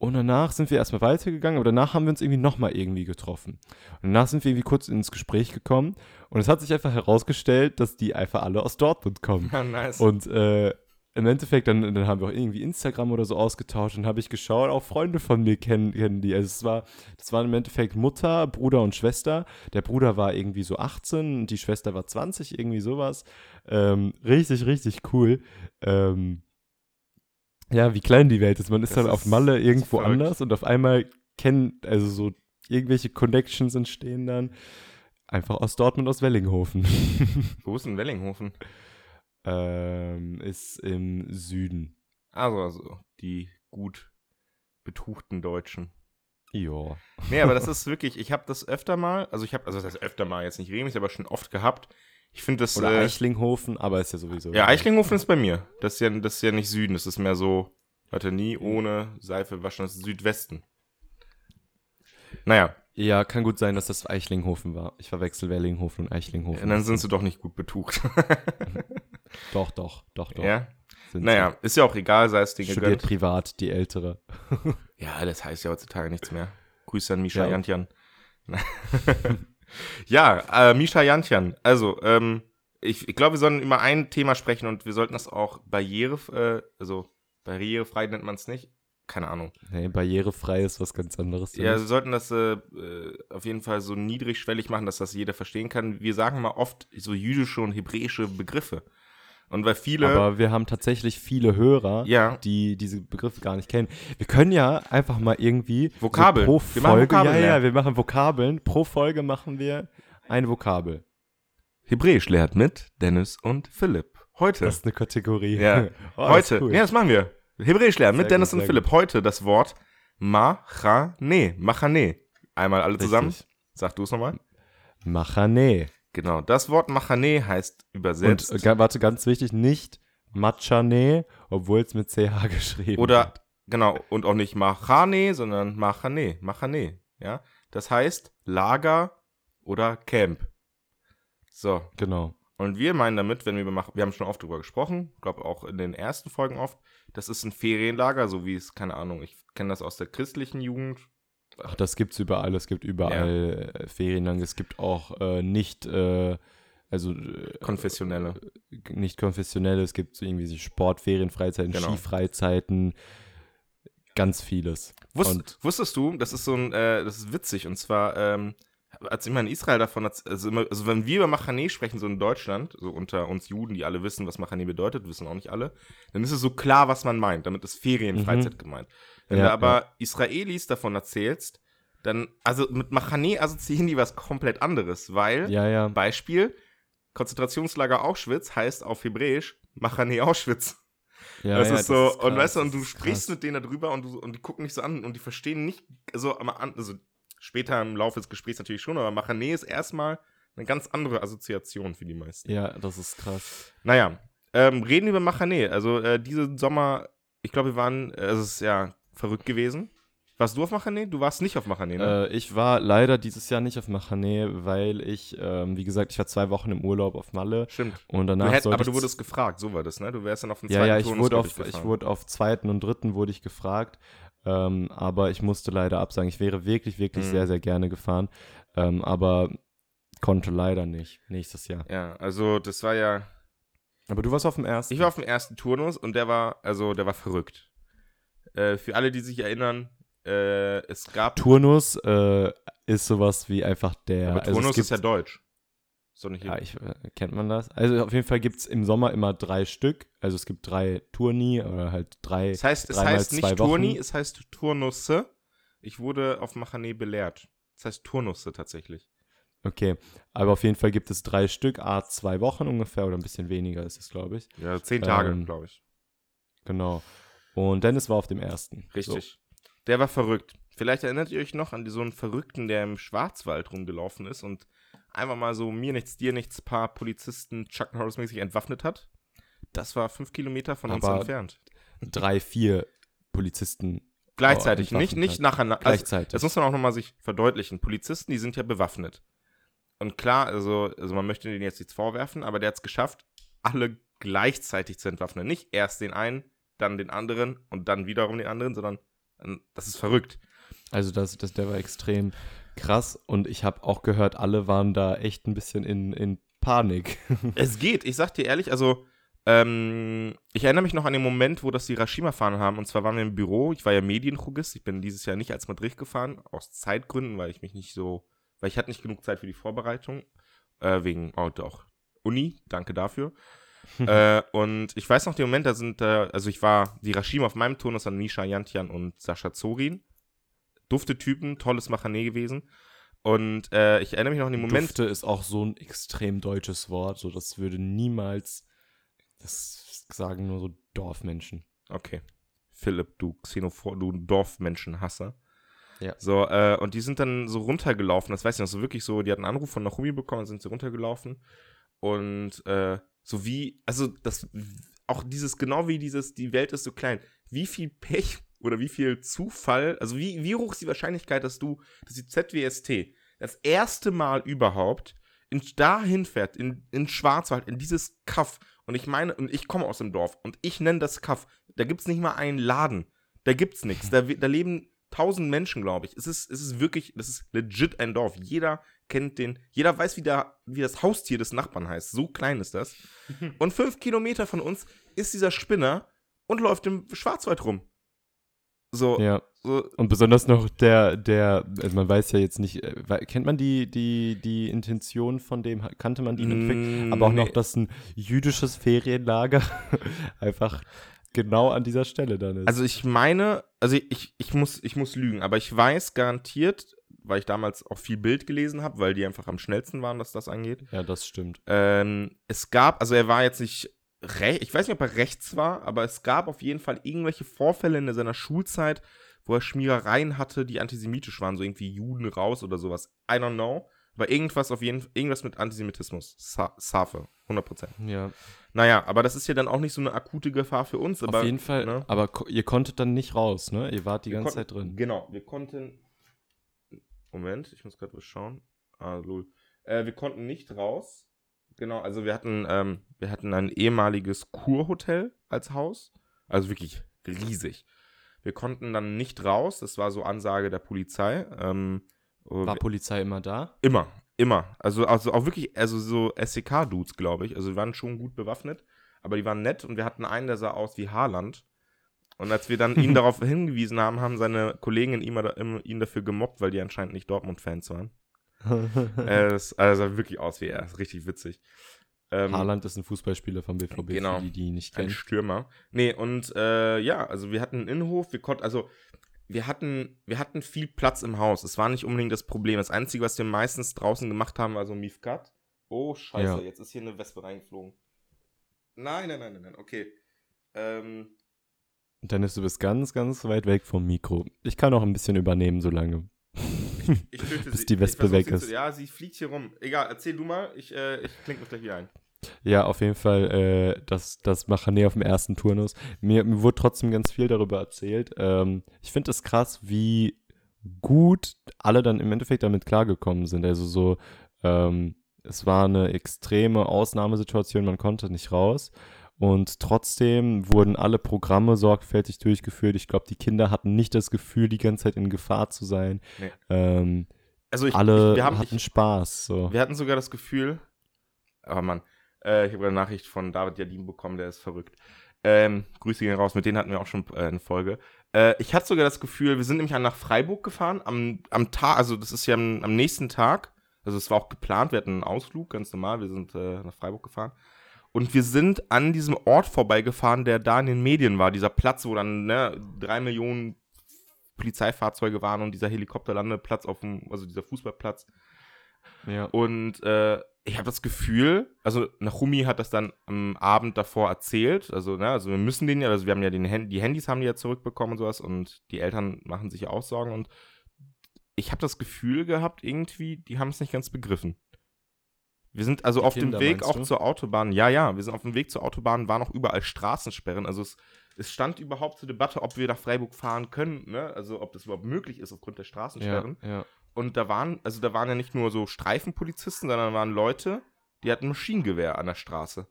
Und danach sind wir erstmal weitergegangen, aber danach haben wir uns irgendwie nochmal irgendwie getroffen. Und danach sind wir irgendwie kurz ins Gespräch gekommen und es hat sich einfach herausgestellt, dass die einfach alle aus Dortmund kommen. Ja, nice. Und äh, im Endeffekt, dann, dann haben wir auch irgendwie Instagram oder so ausgetauscht und habe ich geschaut, auch Freunde von mir kennen, kennen die. Also es war, das waren im Endeffekt Mutter, Bruder und Schwester. Der Bruder war irgendwie so 18 und die Schwester war 20, irgendwie sowas. Ähm, richtig, richtig cool. Ähm, ja, wie klein die Welt ist. Man ist Das dann auf ist- Malle irgendwo anders und auf einmal kennen, also so irgendwelche Connections entstehen dann. Einfach aus Dortmund, aus Wellinghofen. Wo ist denn Wellinghofen? Ähm, ist im Süden. Also, also die gut betuchten Deutschen. Ja. Nee, aber das ist wirklich, ich habe das öfter mal, also ich habe, also das heißt öfter mal, jetzt nicht regelmäßig, aber schon oft gehabt. Ich finde das. Oder äh, Eichlinghofen, aber ist ja sowieso. Ja, Eichlinghofen ist bei mir. Das ist ja, das ist ja nicht Süden, das ist mehr so, warte, nie ohne Seife waschen, das ist Südwesten. Naja, Ja, kann gut sein, dass das Eichlinghofen war. Ich verwechsel Wellinghofen und Eichlinghofen. dann sind sie doch nicht gut betucht. Doch, doch, doch, doch. ja? sind Naja, ist ja auch egal, sei es sie. dir Studiert gegönnt. privat, die ältere. Ja, das heißt ja heutzutage nichts mehr. Grüße an Misha Ja. Jantjan. ja, äh, Misha Jantjan. Also, ähm, ich, ich glaube, wir sollen über ein Thema sprechen und wir sollten das auch barriere, äh, also barrierefrei nennt man es nicht. Keine Ahnung. Nee, barrierefrei ist was ganz anderes. Ja, wir sollten das äh, äh, auf jeden Fall so niedrigschwellig machen, dass das jeder verstehen kann. Wir sagen mal oft so jüdische und hebräische Begriffe. Und weil viele. Aber wir haben tatsächlich viele Hörer, Ja. die diese Begriffe gar nicht kennen. Wir können ja einfach mal irgendwie Vokabeln. So pro Wir machen Folge, Vokabeln ja, ja, wir machen Vokabeln. Pro Folge machen wir ein Vokabel. Hebräisch lehrt mit Dennis und Philipp. Heute. Das ist eine Kategorie. Ja. Oh, Heute, cool. ja, das machen wir. Hebräisch lernen mit Dennis und Philipp. Heute das Wort Machane. Machane. Einmal alle zusammen. Richtig. Sag du es nochmal. Machane. Genau. Das Wort Machane heißt übersetzt. Und äh, warte, ganz wichtig, nicht Machane, obwohl es mit CH geschrieben oder, wird. genau, und auch nicht Machane, sondern Machane. Machane. Ja. Das heißt Lager oder Camp. So. Genau. Und wir meinen damit, wenn wir über Mach wir haben schon oft drüber gesprochen, glaube auch in den ersten Folgen oft, das ist ein Ferienlager, so wie es, keine Ahnung, ich kenne das aus der christlichen Jugend. Ach, das gibt's überall. Es gibt überall äh, Ferienlang. Es gibt auch äh, nicht, äh, also äh, Konfessionelle. nicht konfessionelle. Es gibt so irgendwie Sportferien, Freizeiten, Genau. Skifreizeiten, ganz vieles. Wusst, wusstest du, das ist so ein, äh, das ist witzig, und zwar, ähm, als ich mal in Israel davon, also, immer, also wenn wir über Machane sprechen, so in Deutschland, so unter uns Juden, die alle wissen, was Machane bedeutet, wissen auch nicht alle, dann ist es so klar, was man meint. Damit ist Ferien, Mhm. Gemeint. Wenn Ja, du aber Israelis davon erzählst, dann, also mit Machane assoziieren die was komplett anderes, weil, Ja, ja. Beispiel, Konzentrationslager Auschwitz heißt auf Hebräisch Machane Auschwitz. ja das ja, ist so, und krass, weißt du, und das du ist sprichst krass. mit denen darüber und, du, und die gucken dich so an und die verstehen nicht, also, also später im Laufe des Gesprächs natürlich schon, aber Machane ist erstmal eine ganz andere Assoziation für die meisten. Ja, das ist krass. Naja, ähm, reden wir über Machane. Also, äh, diesen Sommer, ich glaube, wir waren, äh, es ist ja verrückt gewesen. Warst du auf Machane? Du warst nicht auf Machane, ne? Äh, ich war leider dieses Jahr nicht auf Machane, weil ich, ähm, wie gesagt, ich war zwei Wochen im Urlaub auf Malle Stimmt. und Du danach hätt, sollte aber du wurdest gefragt, so war das, ne? Du wärst dann auf den Ja, zweiten ja, ich Turnus, wurde, auf, ich wurde auf zweiten und dritten wurde ich gefragt, ähm, aber ich musste leider absagen. Ich wäre wirklich, wirklich Mhm. sehr, sehr gerne gefahren, ähm, aber konnte leider nicht nächstes Jahr. Ja, also das war ja, Aber du warst auf dem ersten. Ich war auf dem ersten Turnus und der war, also der war verrückt. Äh, für alle, die sich erinnern, äh, es gab. Turnus äh, ist sowas wie einfach der. aber also Turnus es gibt, ist ja deutsch. So nicht ja, ich, äh, kennt man das? Also auf jeden Fall gibt es im Sommer immer drei Stück. Also es gibt drei Turni oder halt drei. es heißt, es heißt nicht Turni, es heißt Turnusse. Ich wurde auf Machane belehrt. Es heißt Turnusse tatsächlich. Okay, aber auf jeden Fall gibt es drei Stück, a zwei Wochen ungefähr oder ein bisschen weniger ist es, glaube ich. Ja, zehn Tage, Ähm, glaube ich. Genau. Und Dennis war auf dem ersten. Richtig. Der war verrückt. Vielleicht erinnert ihr euch noch an so einen Verrückten, der im Schwarzwald rumgelaufen ist und einfach mal so mir nichts, dir nichts, paar Polizisten Chuck Norris-mäßig entwaffnet hat. Das war fünf Kilometer von uns Aber- entfernt. Drei, vier Polizisten Gleichzeitig, Oh, nicht, nicht nacheinander. Also, gleichzeitig. das muss man auch nochmal sich verdeutlichen. Polizisten, die sind ja bewaffnet. Und klar, also, also man möchte denen jetzt nichts vorwerfen, aber der hat es geschafft, alle gleichzeitig zu entwaffnen. Nicht erst den einen, dann den anderen und dann wiederum den anderen, sondern ähm, das ist verrückt. also das, das, der war extrem krass und ich habe auch gehört, alle waren da echt ein bisschen in, in Panik. Es geht, ich sag dir ehrlich, also ähm, ich erinnere mich noch an den Moment, wo das die Hiroshima-Fahnen haben. Und zwar waren wir im Büro. Ich war ja Medienchugist. Ich bin dieses Jahr nicht als Madrid gefahren, aus Zeitgründen, weil ich mich nicht so, weil ich hatte nicht genug Zeit für die Vorbereitung. Äh, wegen, oh doch, Uni, danke dafür. äh, und ich weiß noch den Moment, da sind, äh, also ich war, die Hiroshima auf meinem Turnus an Misha Jantian und Sascha Zorin. Dufte Typen, tolles Machane gewesen. Und äh, ich erinnere mich noch an den Moment. Dufte ist auch so ein extrem deutsches Wort. So, das würde niemals. Das sagen nur so Dorfmenschen. Okay. Philipp, du Xenopho du Dorfmenschenhasser. Ja. So, äh, und die sind dann so runtergelaufen, das weiß ich noch, so wirklich so, die hatten einen Anruf von Nachumi bekommen, sind sie runtergelaufen. Und äh, so wie, also das, auch dieses, genau wie dieses, die Welt ist so klein, wie viel Pech oder wie viel Zufall, also wie, wie hoch ist die Wahrscheinlichkeit, dass du, dass die ZWST das erste Mal überhaupt in, dahin fährt, in, in Schwarzwald, in dieses Kaff. Und ich meine, und ich komme aus dem Dorf und ich nenne das Kaff. Da gibt es nicht mal einen Laden. Da gibt's nichts. Da, da leben tausend Menschen, glaube ich. Es ist, es ist wirklich, das ist legit ein Dorf. Jeder kennt den, jeder weiß, wie, der, wie das Haustier des Nachbarn heißt. So klein ist das. Und fünf Kilometer von uns ist dieser Spinner und läuft im Schwarzwald rum. So, Ja. so Und besonders noch der, der, also man weiß ja jetzt nicht, äh, kennt man die, die, die Intention von dem, kannte man die? Mm, Aber auch noch, nee. dass ein jüdisches Ferienlager einfach genau an dieser Stelle dann ist. Also ich meine, also ich, ich, muss, ich muss lügen, aber ich weiß garantiert, weil ich damals auch viel Bild gelesen habe, weil die einfach am schnellsten waren, was das angeht. ja, das stimmt. Ähm, es gab, also er war jetzt nicht ich weiß nicht, ob er rechts war, aber es gab auf jeden Fall irgendwelche Vorfälle in seiner Schulzeit, wo er Schmierereien hatte, die antisemitisch waren, so irgendwie Juden raus oder sowas. I don't know. Aber irgendwas auf jeden irgendwas mit Antisemitismus. Sa Safe, 100%. Ja, Naja, aber das ist ja dann auch nicht so eine akute Gefahr für uns. Aber, auf jeden Fall. ne? Aber ihr konntet dann nicht raus, ne? Ihr wart die Wir ganze Zeit drin. Genau, wir konnten. Moment, ich muss gerade was schauen. Ah, lol. Äh, wir konnten nicht raus. Genau, also wir hatten, ähm, wir hatten ein ehemaliges Kurhotel als Haus. Also wirklich riesig. Wir konnten dann nicht raus, das war so Ansage der Polizei. Ähm, War Polizei immer da? Immer, immer. Also, also auch wirklich, also so SEK-Dudes, glaube ich. Also die waren schon gut bewaffnet, aber die waren nett und wir hatten einen, der sah aus wie Haaland. Und als wir dann ihn darauf hingewiesen haben, haben seine Kollegen ihn, immer, ihn dafür gemobbt, weil die anscheinend nicht Dortmund-Fans waren. Äh, das, also er sah wirklich aus wie er, ist richtig witzig. Ähm, Haaland ist ein Fußballspieler vom BVB, Genau. für die, die ihn nicht ein kennen. Stürmer. Nee, und äh, ja, also wir hatten einen Innenhof, wir konnten, also wir hatten, wir hatten viel Platz im Haus. Es war nicht unbedingt das Problem. Das Einzige, was wir meistens draußen gemacht haben, war so ein Mifkat. Oh, scheiße, Ja. jetzt ist hier eine Wespe reingeflogen. Nein, nein, nein, nein, nein, okay. Ähm, Dennis, du bist ganz, ganz weit weg vom Mikro. Ich kann auch ein bisschen übernehmen, solange. ich töte Bis sie. die Wespe weg ist. Zu, ja, sie fliegt hier rum. Egal, erzähl du mal. Ich, äh, ich klinge mich gleich wieder ein. Ja, auf jeden Fall, äh, das, das Machané auf dem ersten Turnus. Mir, mir wurde trotzdem ganz viel darüber erzählt. Ähm, ich finde es krass, wie gut alle dann im Endeffekt damit klargekommen sind. Also so, ähm, es war eine extreme Ausnahmesituation, man konnte nicht raus. Und trotzdem wurden alle Programme sorgfältig durchgeführt. Ich glaube, die Kinder hatten nicht das Gefühl, die ganze Zeit in Gefahr zu sein. Nee. Ähm, Also ich, alle ich, wir haben, hatten ich, Spaß. So. Wir hatten sogar das Gefühl, aber Mann, äh, ich habe eine Nachricht von David Jadin bekommen, der ist verrückt. Ähm, Grüße gehen raus, mit denen hatten wir auch schon äh, eine Folge. Äh, ich hatte sogar das Gefühl, wir sind nämlich nach Freiburg gefahren, am, am Tag, also das ist ja am, am nächsten Tag, also es war auch geplant, wir hatten einen Ausflug, ganz normal, wir sind äh, nach Freiburg gefahren. Und wir sind an diesem Ort vorbeigefahren, der da in den Medien war, dieser Platz, wo dann ne, drei Millionen Polizeifahrzeuge waren und dieser Helikopterlandeplatz auf dem, also dieser Fußballplatz. Ja. Und äh, ich habe das Gefühl, also Nachumi hat das dann am Abend davor erzählt. Also, ne, also wir müssen den ja, also wir haben ja den Hand, die Handys haben die ja zurückbekommen und sowas und die Eltern machen sich ja auch Sorgen und ich habe das Gefühl gehabt, irgendwie, die haben es nicht ganz begriffen. Wir sind also auf dem Weg auch du? zur Autobahn. Ja, ja, wir sind auf dem Weg zur Autobahn, waren auch überall Straßensperren. Also es, es stand überhaupt zur Debatte, ob wir nach Freiburg fahren können, ne? Also ob das überhaupt möglich ist aufgrund der Ja, Straßensperren. ja. Und da waren, also da waren ja nicht nur so Streifenpolizisten, sondern waren Leute, die hatten Maschinengewehr an der Straße.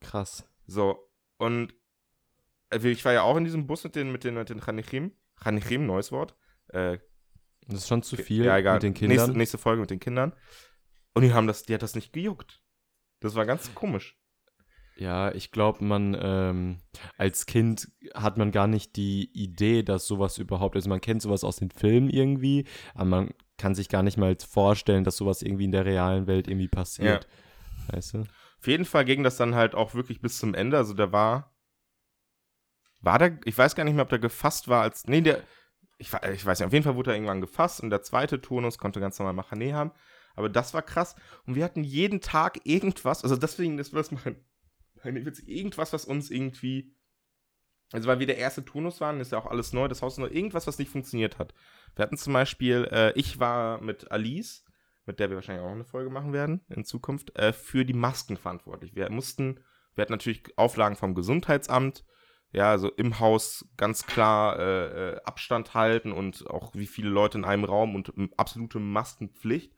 Krass. So. Und also ich war ja auch in diesem Bus mit den, mit den, mit den Chanichim. Chanichim, neues Wort. Äh, Das ist schon zu viel ja, egal. mit den Kindern. Nächste, nächste Folge mit den Kindern. Und die haben das, die hat das nicht gejuckt. Das war ganz komisch. Ja, ich glaube, man ähm, als Kind hat man gar nicht die Idee, dass sowas überhaupt, also man kennt sowas aus den Filmen irgendwie, aber man kann sich gar nicht mal vorstellen, dass sowas irgendwie in der realen Welt irgendwie passiert. Weißt du? Auf jeden Fall ging das dann halt auch wirklich bis zum Ende. Also da war. War der. Ich weiß gar nicht mehr, ob der gefasst war als. Nee, der. ich, ich weiß nicht, auf jeden Fall wurde er irgendwann gefasst und der zweite Turnus konnte ganz normal Machané haben. Aber das war krass. Und wir hatten jeden Tag irgendwas, also deswegen, das war mein, irgendwas, was uns irgendwie, also weil wir der erste Turnus waren, ist ja auch alles neu, das Haus neu, irgendwas, was nicht funktioniert hat. Wir hatten zum Beispiel, äh, ich war mit Alice, mit der wir wahrscheinlich auch eine Folge machen werden in Zukunft, äh, für die Masken verantwortlich. Wir mussten, wir hatten natürlich Auflagen vom Gesundheitsamt, ja, also im Haus ganz klar äh, äh Abstand halten und auch wie viele Leute in einem Raum und absolute Maskenpflicht.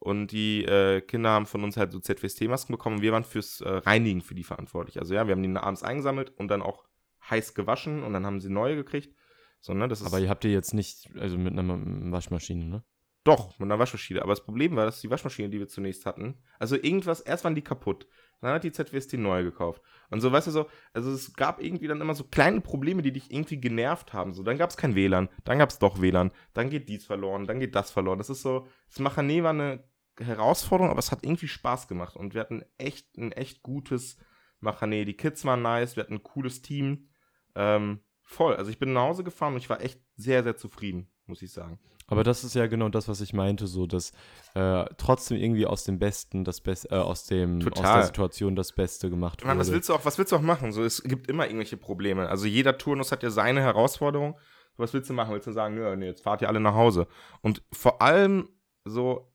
Und die äh, Kinder haben von uns halt so ZWST-Masken bekommen und wir waren fürs äh, Reinigen für die verantwortlich. Also ja, wir haben die abends eingesammelt und dann auch heiß gewaschen und dann haben sie neue gekriegt. So, ne, Aber ihr habt die jetzt nicht, also mit einer Waschmaschine, ne? Doch, mit einer Waschmaschine. Aber das Problem war, dass die Waschmaschine, die wir zunächst hatten, also irgendwas, erst waren die kaputt. Dann hat die ZWST neu gekauft. Und so, weißt du, so, also es gab irgendwie dann immer so kleine Probleme, die dich irgendwie genervt haben. So, dann gab es kein WLAN, dann gab es doch WLAN, dann geht dies verloren, dann geht das verloren. Das ist so, das Machané war eine Herausforderung, aber es hat irgendwie Spaß gemacht. Und wir hatten echt ein echt gutes Machané. Die Kids waren nice, wir hatten ein cooles Team. Ähm, voll. Also ich bin nach Hause gefahren und ich war echt sehr, sehr zufrieden, muss ich sagen. Aber das ist ja genau das, was ich meinte, so dass äh, trotzdem irgendwie aus dem Besten das Beste, äh, aus dem Total. aus der Situation das Beste gemacht wurde. was willst du auch, was willst du auch machen? So, es gibt immer irgendwelche Probleme. Also jeder Turnus hat ja seine Herausforderung. Was willst du machen? Willst du sagen, nö, nee, jetzt fahrt ihr alle nach Hause? Und vor allem so,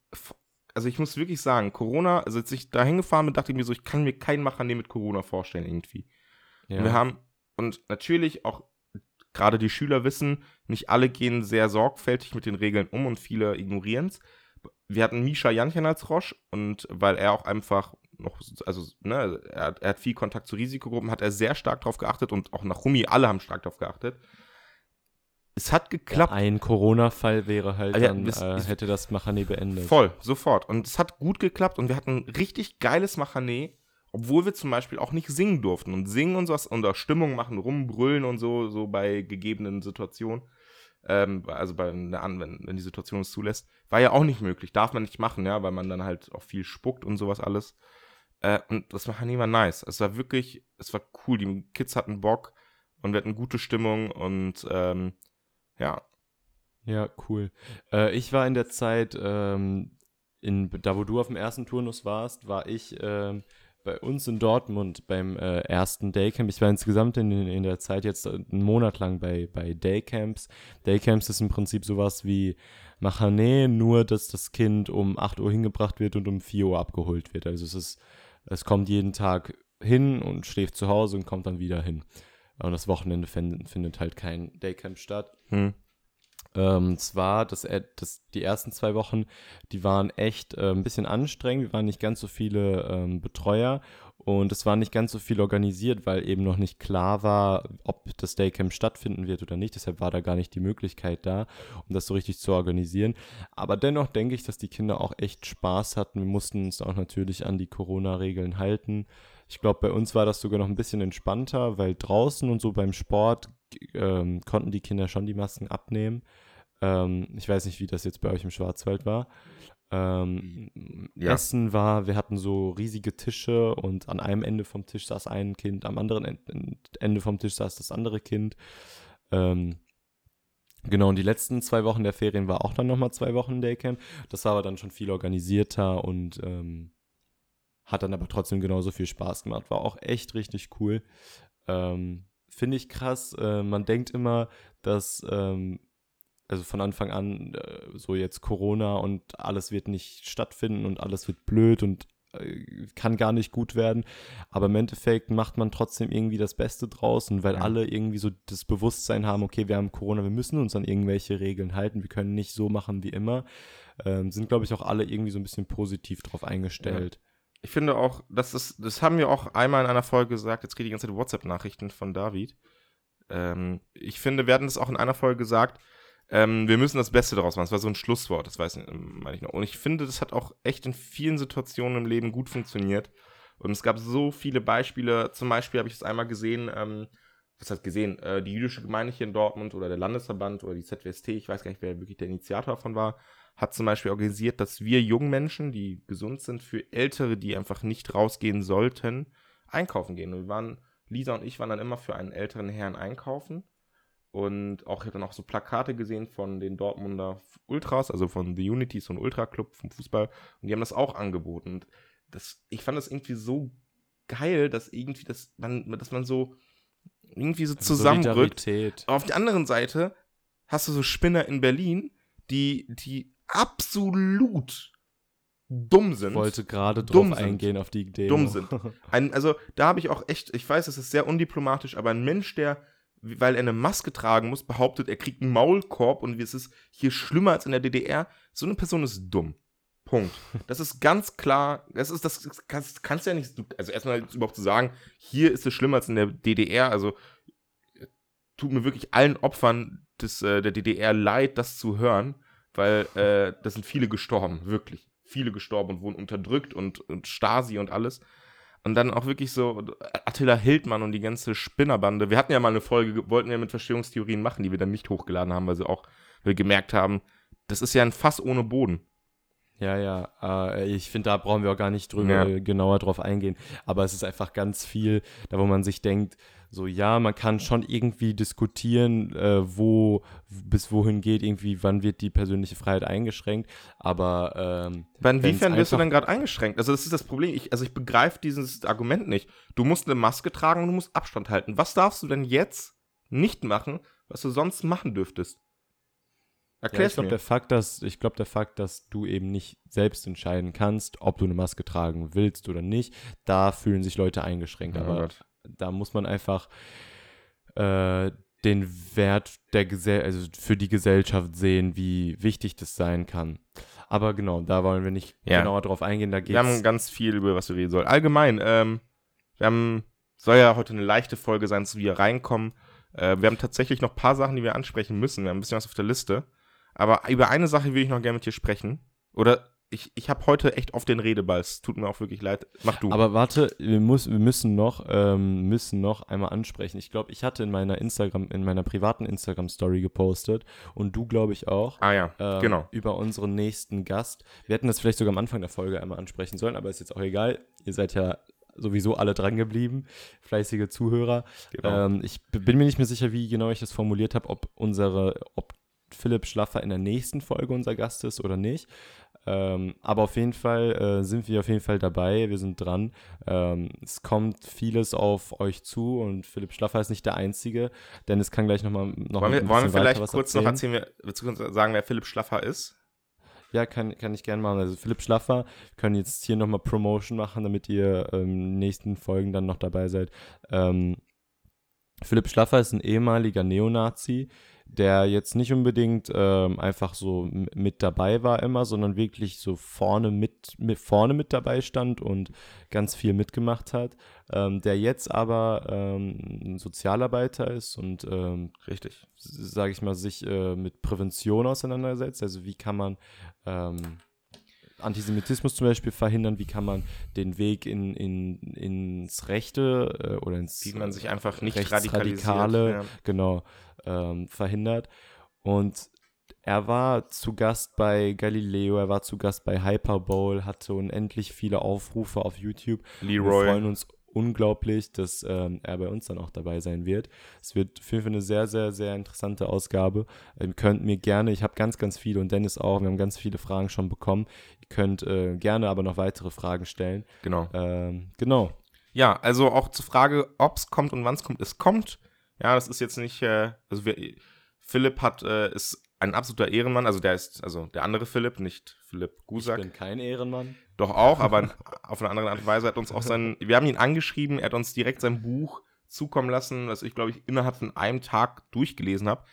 also ich muss wirklich sagen, Corona, also als ich da hingefahren bin, dachte ich mir so, ich kann mir keinen Macher mit Corona vorstellen irgendwie. Ja. wir haben, und natürlich auch gerade die Schüler wissen, nicht alle gehen sehr sorgfältig mit den Regeln um und viele ignorieren es. Wir hatten Misha Janchen als Roche und weil er auch einfach noch, also, ne, er, er, hat viel Kontakt zu Risikogruppen, hat er sehr stark darauf geachtet und auch nach Rumi, alle haben stark darauf geachtet. Es hat geklappt. Ja, ein Corona-Fall wäre halt, also, dann äh, hätte das Machané beendet. Voll, sofort. Und es hat gut geklappt und wir hatten richtig geiles Machané obwohl wir zum Beispiel auch nicht singen durften. Und singen und sowas unter Stimmung machen, rumbrüllen und so, so bei gegebenen Situationen, ähm, also bei einer wenn, wenn die Situation es zulässt, war ja auch nicht möglich. Darf man nicht machen, ja, weil man dann halt auch viel spuckt und sowas alles. Äh, und das war nicht mal nice. Es war wirklich, es war cool. Die Kids hatten Bock und wir hatten gute Stimmung und ähm, ja. Ja, cool. Äh, ich war in der Zeit, ähm, in, da wo du auf dem ersten Turnus warst, war ich ähm, bei uns in Dortmund beim äh, ersten Daycamp. Ich war insgesamt in, in der Zeit jetzt einen Monat lang bei, bei Daycamps. Daycamps ist im Prinzip sowas wie Machané, nur dass das Kind um 8 Uhr hingebracht wird und um 4 Uhr abgeholt wird. Also es ist, es kommt jeden Tag hin und schläft zu Hause und kommt dann wieder hin. Und das Wochenende findet halt kein Daycamp statt. Hm. Ähm, zwar, das, das, die ersten zwei Wochen, die waren echt äh, ein bisschen anstrengend. Wir waren nicht ganz so viele ähm, Betreuer und es war nicht ganz so viel organisiert, weil eben noch nicht klar war, ob das Daycamp stattfinden wird oder nicht. Deshalb war da gar nicht die Möglichkeit da, um das so richtig zu organisieren. Aber dennoch denke ich, dass die Kinder auch echt Spaß hatten. Wir mussten uns auch natürlich an die Corona-Regeln halten. Ich glaube, bei uns war das sogar noch ein bisschen entspannter, weil draußen und so beim Sport ähm, konnten die Kinder schon die Masken abnehmen. Ähm, ich weiß nicht, wie das jetzt bei euch im Schwarzwald war. Ähm, ja. Essen war, wir hatten so riesige Tische und an einem Ende vom Tisch saß ein Kind, am anderen Ende vom Tisch saß das andere Kind. Ähm, genau, und die letzten zwei Wochen der Ferien war auch dann nochmal zwei Wochen Daycamp. Das war aber dann schon viel organisierter und ähm, hat dann aber trotzdem genauso viel Spaß gemacht. War auch echt richtig cool. Ähm, Finde ich krass. Äh, man denkt immer, dass ähm, also von Anfang an äh, so jetzt Corona und alles wird nicht stattfinden und alles wird blöd und äh, kann gar nicht gut werden. Aber im Endeffekt macht man trotzdem irgendwie das Beste draußen, weil ja. alle irgendwie so das Bewusstsein haben, okay, wir haben Corona, wir müssen uns an irgendwelche Regeln halten, wir können nicht so machen wie immer. Ähm, sind, glaube ich, auch alle irgendwie so ein bisschen positiv drauf eingestellt. Ja. Ich finde auch, das ist, das haben wir auch einmal in einer Folge gesagt, jetzt kriege ich die ganze Zeit WhatsApp-Nachrichten von David. Ähm, ich finde, wir hatten es auch in einer Folge gesagt, ähm, wir müssen das Beste daraus machen. Das war so ein Schlusswort, das weiß ich, meine ich noch. Und ich finde, das hat auch echt in vielen Situationen im Leben gut funktioniert. Und es gab so viele Beispiele. Zum Beispiel habe ich es einmal gesehen, ähm, was hat gesehen, äh, die jüdische Gemeinde hier in Dortmund oder der Landesverband oder die ZWST, ich weiß gar nicht, wer wirklich der Initiator davon war, hat zum Beispiel organisiert, dass wir jungen Menschen, die gesund sind, für Ältere, die einfach nicht rausgehen sollten, einkaufen gehen. Und wir waren, Lisa und ich waren dann immer für einen älteren Herrn einkaufen Und auch, ich habe dann auch so Plakate gesehen von den Dortmunder Ultras, also von The Unity, so ein Ultra-Club vom Fußball. Und die haben das auch angeboten. Und das, ich fand das irgendwie so geil, dass irgendwie, dass man, dass man so irgendwie so zusammenrückt. Solidarität. Auf der anderen Seite hast du so Spinner in Berlin, die, die absolut dumm sind. Ich wollte gerade drauf Dumm sind. eingehen auf die Idee. Dumm sind. Ein, also da habe ich auch echt, ich weiß, es ist sehr undiplomatisch, aber ein Mensch, der, weil er eine Maske tragen muss, behauptet, er kriegt einen Maulkorb und es ist hier schlimmer als in der DDR, so eine Person ist dumm. Punkt. Das ist ganz klar, das ist, das kannst, kannst du ja nicht, also erstmal überhaupt zu sagen, hier ist es schlimmer als in der DDR, also tut mir wirklich allen Opfern des, äh, der DDR leid, das zu hören, weil äh, da sind viele gestorben, wirklich. Viele gestorben und wurden unterdrückt und, und Stasi und alles. Und dann auch wirklich so Attila Hildmann und die ganze Spinnerbande. Wir hatten ja mal eine Folge, wollten ja mit Verschwörungstheorien machen, die wir dann nicht hochgeladen haben, weil sie auch wir gemerkt haben, das ist ja ein Fass ohne Boden. Ja, ja, äh, ich finde, da brauchen wir auch gar nicht drüber Ja. genauer drauf eingehen. Aber es ist einfach ganz viel, da wo man sich denkt, so ja, man kann schon irgendwie diskutieren, äh, wo bis wohin geht, irgendwie, wann wird die persönliche Freiheit eingeschränkt. Aber ähm, inwiefern wirst du denn gerade eingeschränkt? Also, das ist das Problem. Ich, also, ich begreife dieses Argument nicht. Du musst eine Maske tragen und du musst Abstand halten. Was darfst du denn jetzt nicht machen, was du sonst machen dürftest? Ja, ich Erklär's glaube, der Fakt, dass ich glaube, der Fakt, dass du eben nicht selbst entscheiden kannst, ob du eine Maske tragen willst oder nicht, da fühlen sich Leute eingeschränkt. Oh Aber Gott. da muss man einfach äh, den Wert der Gesell also für die Gesellschaft sehen, wie wichtig das sein kann. Aber genau, da wollen wir nicht Ja. genauer drauf eingehen. Da Wir haben geht's. ganz viel, über was wir reden sollen. Allgemein, ähm, wir haben, soll ja heute eine leichte Folge sein, so wie wir reinkommen. Äh, wir haben tatsächlich noch ein paar Sachen, die wir ansprechen müssen. Wir haben ein bisschen was auf der Liste. Aber über eine Sache will ich noch gerne mit dir sprechen. Oder ich, ich habe heute echt auf den Redeball. Es tut mir auch wirklich leid. Mach du. Aber warte, wir, muss, wir müssen noch, ähm, müssen noch einmal ansprechen. Ich glaube, ich hatte in meiner Instagram, in meiner privaten Instagram-Story gepostet und du, glaube ich, auch. ah ja, ähm, genau. Über unseren nächsten Gast. Wir hätten das vielleicht sogar am Anfang der Folge einmal ansprechen sollen, aber ist jetzt auch egal. Ihr seid ja sowieso alle dran geblieben, fleißige Zuhörer. genau. Ähm, ich bin mir nicht mehr sicher, wie genau ich das formuliert habe, ob unsere, ob Philipp Schlaffer in der nächsten Folge unser Gast ist oder nicht. Ähm, aber auf jeden Fall äh, sind wir auf jeden Fall dabei, wir sind dran. Ähm, es kommt vieles auf euch zu und Philipp Schlaffer ist nicht der Einzige, denn es kann gleich nochmal noch wollen wir, wollen wir vielleicht kurz noch erzählen, wer, sagen, wer Philipp Schlaffer ist? Ja, kann, kann ich gerne machen. Also Philipp Schlaffer, wir können jetzt hier nochmal Promotion machen, damit ihr ähm, in den nächsten Folgen dann noch dabei seid. Ähm, Philipp Schlaffer ist ein ehemaliger Neonazi, der jetzt nicht unbedingt ähm, einfach so mit dabei war immer, sondern wirklich so vorne mit, mit vorne mit dabei stand und ganz viel mitgemacht hat. Ähm, der jetzt aber ähm, ein Sozialarbeiter ist und ähm, Richtig. sage ich mal, sich äh, mit Prävention auseinandersetzt. Also wie kann man ähm, Antisemitismus zum Beispiel verhindern, wie kann man den Weg in, in, ins Rechte äh, oder ins Wie man sich einfach nicht radikalisiert. Ja. genau, ähm, verhindert. Und er war zu Gast bei Galileo, er war zu Gast bei Hyperbowl, hatte unendlich viele Aufrufe auf YouTube. Wir Leroy. freuen uns unglaublich, dass ähm, er bei uns dann auch dabei sein wird. Es wird auf jeden Fall eine sehr, sehr, sehr interessante Ausgabe. Ihr könnt mir gerne, ich habe ganz, ganz viele und Dennis auch, wir haben ganz viele Fragen schon bekommen. Ihr könnt äh, gerne aber noch weitere Fragen stellen. Genau. Ähm, genau. Ja, also auch zur Frage, ob es kommt und wann es kommt. Es kommt. Ja, das ist jetzt nicht, äh, also wir, Philipp hat, äh, ist ein absoluter Ehrenmann, also der ist, also der andere Philipp, nicht Philipp Ich Gusak. bin kein Ehrenmann. Doch auch, aber auf eine andere Art und Weise hat uns auch sein, wir haben ihn angeschrieben, er hat uns direkt sein Buch zukommen lassen, was ich glaube ich innerhalb von einem Tag durchgelesen habe.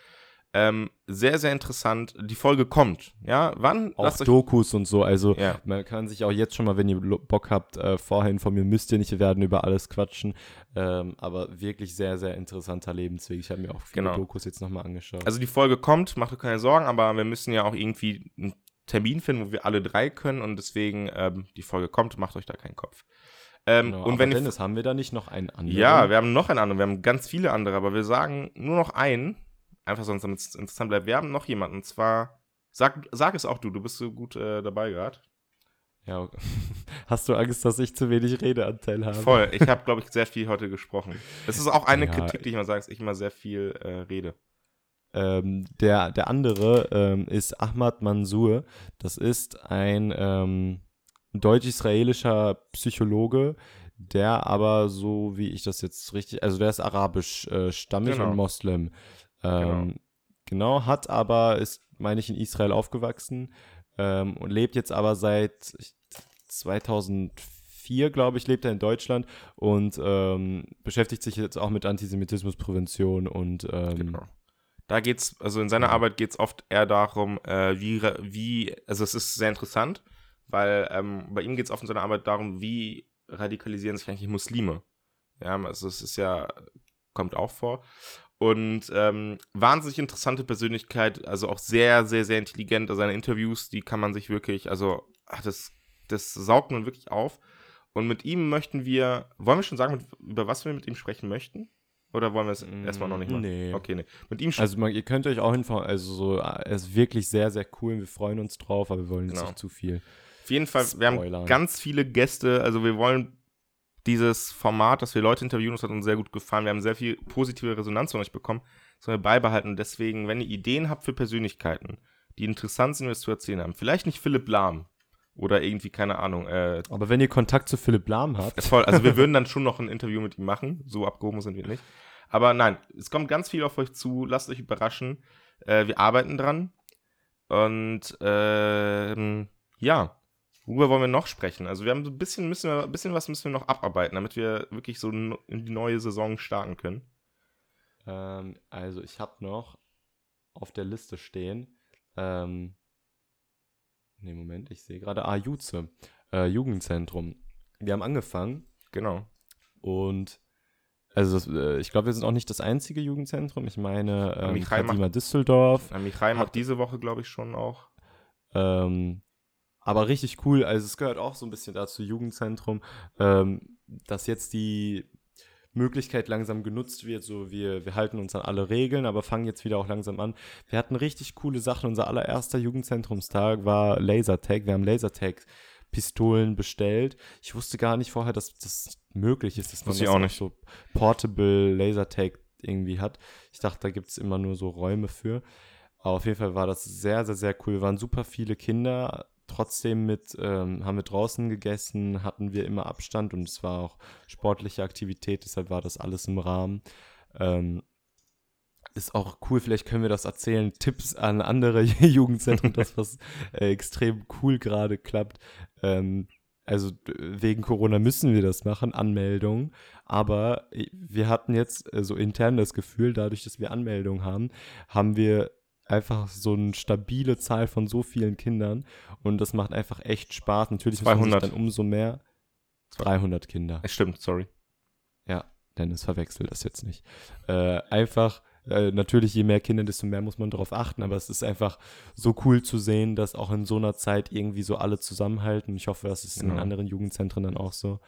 Ähm, sehr, sehr interessant. Die Folge kommt. Ja, wann? Auch euch, Dokus und so. Also ja, man kann sich auch jetzt schon mal, wenn ihr Bock habt, äh, vorher informieren. Müsst ihr nicht, wir werden über alles quatschen. Ähm, aber wirklich sehr, sehr interessanter Lebensweg. Ich habe mir auch viele Genau. Dokus jetzt nochmal angeschaut. also die Folge kommt, macht euch keine Sorgen, aber wir müssen ja auch irgendwie einen Termin finden, wo wir alle drei können und deswegen ähm, die Folge kommt, macht euch da keinen Kopf. Ähm, Genau, und wenn Dennis, haben wir da nicht noch einen anderen? Ja, wir haben noch einen anderen. Wir haben ganz viele andere, aber wir sagen nur noch einen. Einfach sonst, damit es interessant bleibt. Wir haben noch jemanden. Und zwar, sag, sag es auch du, du bist so gut äh, dabei gerade. ja. okay. Hast du Angst, dass ich zu wenig Redeanteil habe? Voll. Ich habe, glaube ich, sehr viel heute gesprochen. Das ist auch eine Ja, Kritik, die ich immer sage, dass ich immer sehr viel äh, rede. Ähm, der, der andere ähm, ist Ahmad Mansour. Das ist ein ähm, deutsch-israelischer Psychologe, der aber so, wie ich das jetzt richtig, also der ist arabisch äh, stammig Genau. und Moslem. Ähm, genau. hat aber, ist, meine ich, in Israel aufgewachsen ähm, und lebt jetzt aber seit ich- 2004, glaube ich, lebt er in Deutschland und ähm, beschäftigt sich jetzt auch mit Antisemitismusprävention und ähm, Genau. Da geht's, also in seiner. Arbeit geht es oft eher darum, äh, wie, wie, also es ist sehr interessant, weil ähm, bei ihm geht es oft in seiner Arbeit darum, wie radikalisieren sich eigentlich Muslime. Ja, also es ist ja, kommt auch vor. Und ähm, wahnsinnig interessante Persönlichkeit, also auch sehr, sehr, sehr intelligent. Also seine Interviews, die kann man sich wirklich, also ach, das, das saugt man wirklich auf. Und mit ihm möchten wir, wollen wir schon sagen, mit, über was wir mit ihm sprechen möchten? Oder wollen wir es Mm, erstmal noch nicht machen? nee. Okay, nee. Mit ihm Also man, ihr könnt euch auch hinfahren, also so, er ist wirklich sehr, sehr cool. Wir freuen uns drauf, aber wir wollen jetzt Genau. nicht zu viel. Auf jeden Fall, wir haben Spoilern. ganz viele Gäste, also wir wollen dieses Format, dass wir Leute interviewen, das hat uns sehr gut gefallen. Wir haben sehr viel positive Resonanz von euch bekommen, das wollen wir beibehalten. Deswegen, wenn ihr Ideen habt für Persönlichkeiten, die interessant sind, was zu erzählen haben, vielleicht nicht Philipp Lahm oder irgendwie, keine Ahnung, äh, Aber wenn ihr Kontakt zu Philipp Lahm habt, voll, also wir würden dann schon noch ein Interview mit ihm machen, so abgehoben sind wir nicht. Aber nein, es kommt ganz viel auf euch zu, lasst euch überraschen. Äh, wir arbeiten dran. Und ähm, ja, worüber wollen wir noch sprechen? Also wir haben so ein bisschen, müssen wir, ein bisschen was müssen wir noch abarbeiten, damit wir wirklich so in die neue Saison starten können. ähm, also ich habe noch auf der Liste stehen, ähm, nee, Moment, ich sehe gerade, ah, Juze, äh, Jugendzentrum. Wir haben angefangen Genau. und also das, äh, ich glaube, wir sind auch nicht das einzige Jugendzentrum. Ich meine, ähm, Michael macht- Kadima Düsseldorf, Na, Michael macht Hat- diese Woche, glaube ich, schon auch. Ähm, aber richtig cool, also es gehört auch so ein bisschen dazu, Jugendzentrum, ähm, dass jetzt die Möglichkeit langsam genutzt wird, so wir, wir halten uns an alle Regeln, aber fangen jetzt wieder auch langsam an. Wir hatten richtig coole Sachen. Unser allererster Jugendzentrumstag war Lasertag. Wir haben Lasertag-Pistolen bestellt. Ich wusste gar nicht vorher, dass das möglich ist, dass man das auch nicht. so Portable Lasertag irgendwie hat. Ich dachte, da gibt es immer nur so Räume für. Aber auf jeden Fall war das sehr, sehr, sehr cool. Wir waren super viele Kinder. Trotzdem mit, ähm, haben wir draußen gegessen, hatten wir immer Abstand und es war auch sportliche Aktivität, deshalb war das alles im Rahmen. Ähm, ist auch cool, vielleicht können wir das erzählen. Tipps an andere Jugendzentren, das was äh, extrem cool gerade klappt. Ähm, also wegen Corona müssen wir das machen, Anmeldung. Aber äh, wir hatten jetzt äh, so intern das Gefühl, dadurch, dass wir Anmeldungen haben, haben wir einfach so eine stabile Zahl von so vielen Kindern und das macht einfach echt Spaß. Natürlich muss man 200. sich dann umso mehr 300 Kinder. Stimmt, sorry. Ja, Dennis verwechselt das jetzt nicht. Äh, einfach, äh, natürlich, je mehr Kinder, desto mehr muss man darauf achten, aber es ist einfach so cool zu sehen, dass auch in so einer Zeit irgendwie so alle zusammenhalten. Ich hoffe, das ist in Genau. anderen Jugendzentren dann auch so.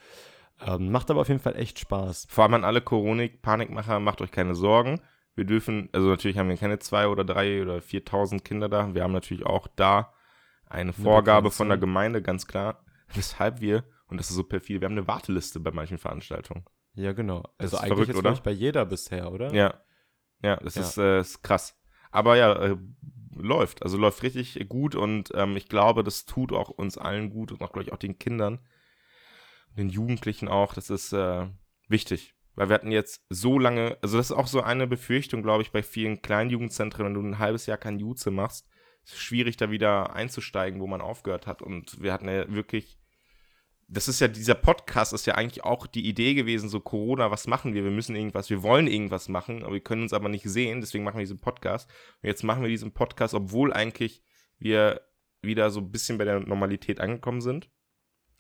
Ähm, macht aber auf jeden Fall echt Spaß. Vor allem an alle Corona-Panikmacher, macht euch keine Sorgen. Wir dürfen, also natürlich haben wir keine zwei oder drei oder 4000 Kinder da. Wir haben natürlich auch da eine Vorgabe von der. Gemeinde, ganz klar. Weshalb wir, und das ist so perfide, wir haben eine Warteliste bei manchen Veranstaltungen. Ja, genau. Also eigentlich verrückt, jetzt, oder? bei jeder bisher, oder? Ja. Ja, das Ja. Ist, äh, ist krass. Aber ja, äh, läuft. Also läuft richtig gut und ähm, ich glaube, das tut auch uns allen gut und auch, glaube ich, auch den Kindern, den Jugendlichen auch. Das ist äh, wichtig. Weil wir hatten jetzt so lange, also das ist auch so eine Befürchtung, glaube ich, bei vielen kleinen Jugendzentren, wenn du ein halbes Jahr kein Jutze machst, ist es schwierig, da wieder einzusteigen, wo man aufgehört hat. Und wir hatten ja wirklich, das ist ja, dieser Podcast ist ja eigentlich auch die Idee gewesen, so Corona, was machen wir? Wir müssen irgendwas, wir wollen irgendwas machen, aber wir können uns aber nicht sehen, deswegen machen wir diesen Podcast. Und jetzt machen wir diesen Podcast, obwohl eigentlich wir wieder so ein bisschen bei der Normalität angekommen sind.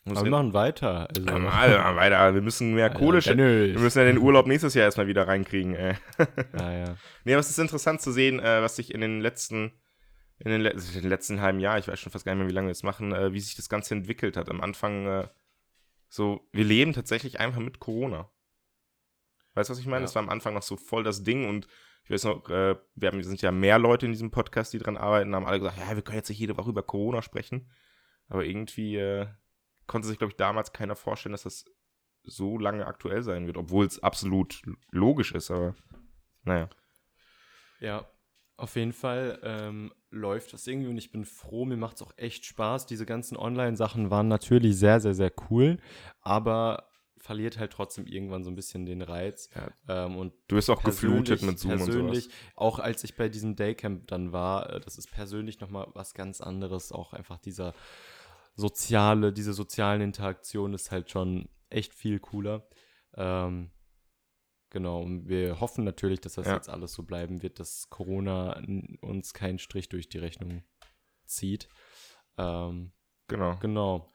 Wir machen weiter. Also, Ja, mal, weiter, wir müssen mehr Alter, Kohle schicken. Dennis. Wir müssen ja den Urlaub nächstes Jahr erstmal wieder reinkriegen. Äh. Ja, ja. Nee, aber es ist interessant zu sehen, äh, was sich in den letzten, in den, le in den letzten halben Jahr, ich weiß schon fast gar nicht mehr, wie lange wir das machen, äh, wie sich das Ganze entwickelt hat. Am Anfang, äh, so, wir leben tatsächlich einfach mit Corona. Weißt du, was ich meine? Ja. Das war am Anfang noch so voll das Ding und ich weiß noch, wir, haben, wir sind ja mehr Leute in diesem Podcast, die dran arbeiten, haben alle gesagt, ja, wir können jetzt nicht jede Woche über Corona sprechen. Aber irgendwie konnte sich, glaube ich, damals keiner vorstellen, dass das so lange aktuell sein wird, obwohl es absolut logisch ist, aber naja. Ja. Auf jeden Fall ähm, läuft das irgendwie und ich bin froh, mir macht es auch echt Spaß. Diese ganzen Online-Sachen waren natürlich sehr, sehr, sehr cool, aber verliert halt trotzdem irgendwann so ein bisschen den Reiz. Ja. Ähm, und du bist auch geflutet mit Zoom persönlich, und sowas. Auch als ich bei diesem Daycamp dann war, äh, das ist persönlich nochmal was ganz anderes. Auch einfach dieser soziale, diese sozialen Interaktionen ist halt schon echt viel cooler. Ähm, Genau, und wir hoffen natürlich, dass das ja. jetzt alles so bleiben wird, dass Corona uns keinen Strich durch die Rechnung zieht. Ähm, genau. Genau.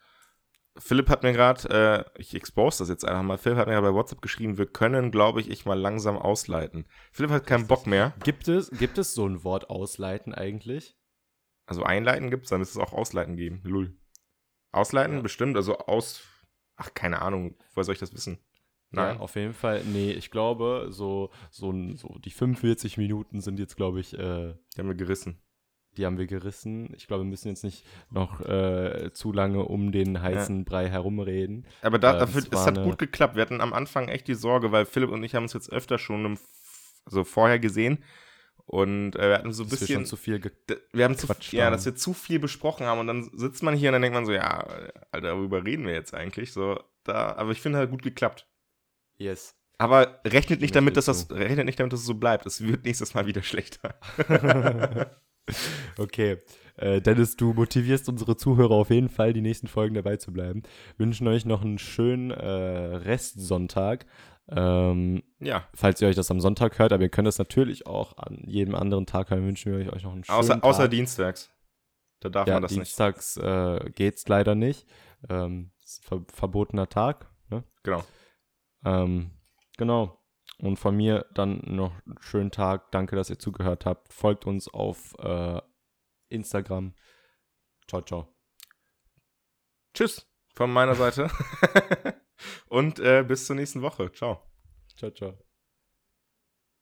Philipp hat mir gerade, äh, ich expose das jetzt einfach mal, Philipp hat mir ja bei WhatsApp geschrieben, wir können, glaube ich, ich mal langsam ausleiten. Philipp hat keinen Bock mehr. Gibt es, gibt es so ein Wort ausleiten eigentlich? Also einleiten gibt es, dann ist es auch ausleiten geben. Lull. Ausleiten ja. bestimmt, also aus, ach, keine Ahnung, woher soll ich das wissen? Nein. Ja, auf jeden Fall. Nee, ich glaube, so, so, so die 45 Minuten sind jetzt, glaube ich. Äh, die haben wir gerissen. Die haben wir gerissen. Ich glaube, wir müssen jetzt nicht noch äh, zu lange um den heißen ja. Brei herumreden. Aber da, äh, dafür, es hat gut geklappt. Wir hatten am Anfang echt die Sorge, weil Philipp und ich haben uns jetzt öfter schon im, also vorher gesehen. Und äh, wir hatten so ein bisschen. Wir schon zu viel Wir haben zu, ja, dass wir zu viel besprochen haben. Und dann sitzt man hier und dann denkt man so, ja, Alter, worüber reden wir jetzt eigentlich? So, da, aber ich finde, halt gut geklappt. Yes. Aber rechnet nicht damit, dass das, rechnet nicht damit, dass es so bleibt. Es wird nächstes Mal wieder schlechter. okay. Äh, Dennis, du motivierst unsere Zuhörer auf jeden Fall, die nächsten Folgen dabei zu bleiben. Wünschen euch noch einen schönen äh, Restsonntag. Ähm, ja. Falls ihr euch das am Sonntag hört, aber ihr könnt es natürlich auch an jedem anderen Tag hören, wünschen wir euch noch einen schönen außer, Tag. Außer dienstags. Da darf ja, man das dienstags, nicht. Dienstags äh, geht's leider nicht. Ähm, ver verbotener Tag. Ne? Genau. Ähm, genau. Und von mir dann noch einen schönen Tag. Danke, dass ihr zugehört habt. Folgt uns auf äh, Instagram. Ciao, ciao. Tschüss von meiner Seite. Und äh, bis zur nächsten Woche. Ciao. Ciao, ciao.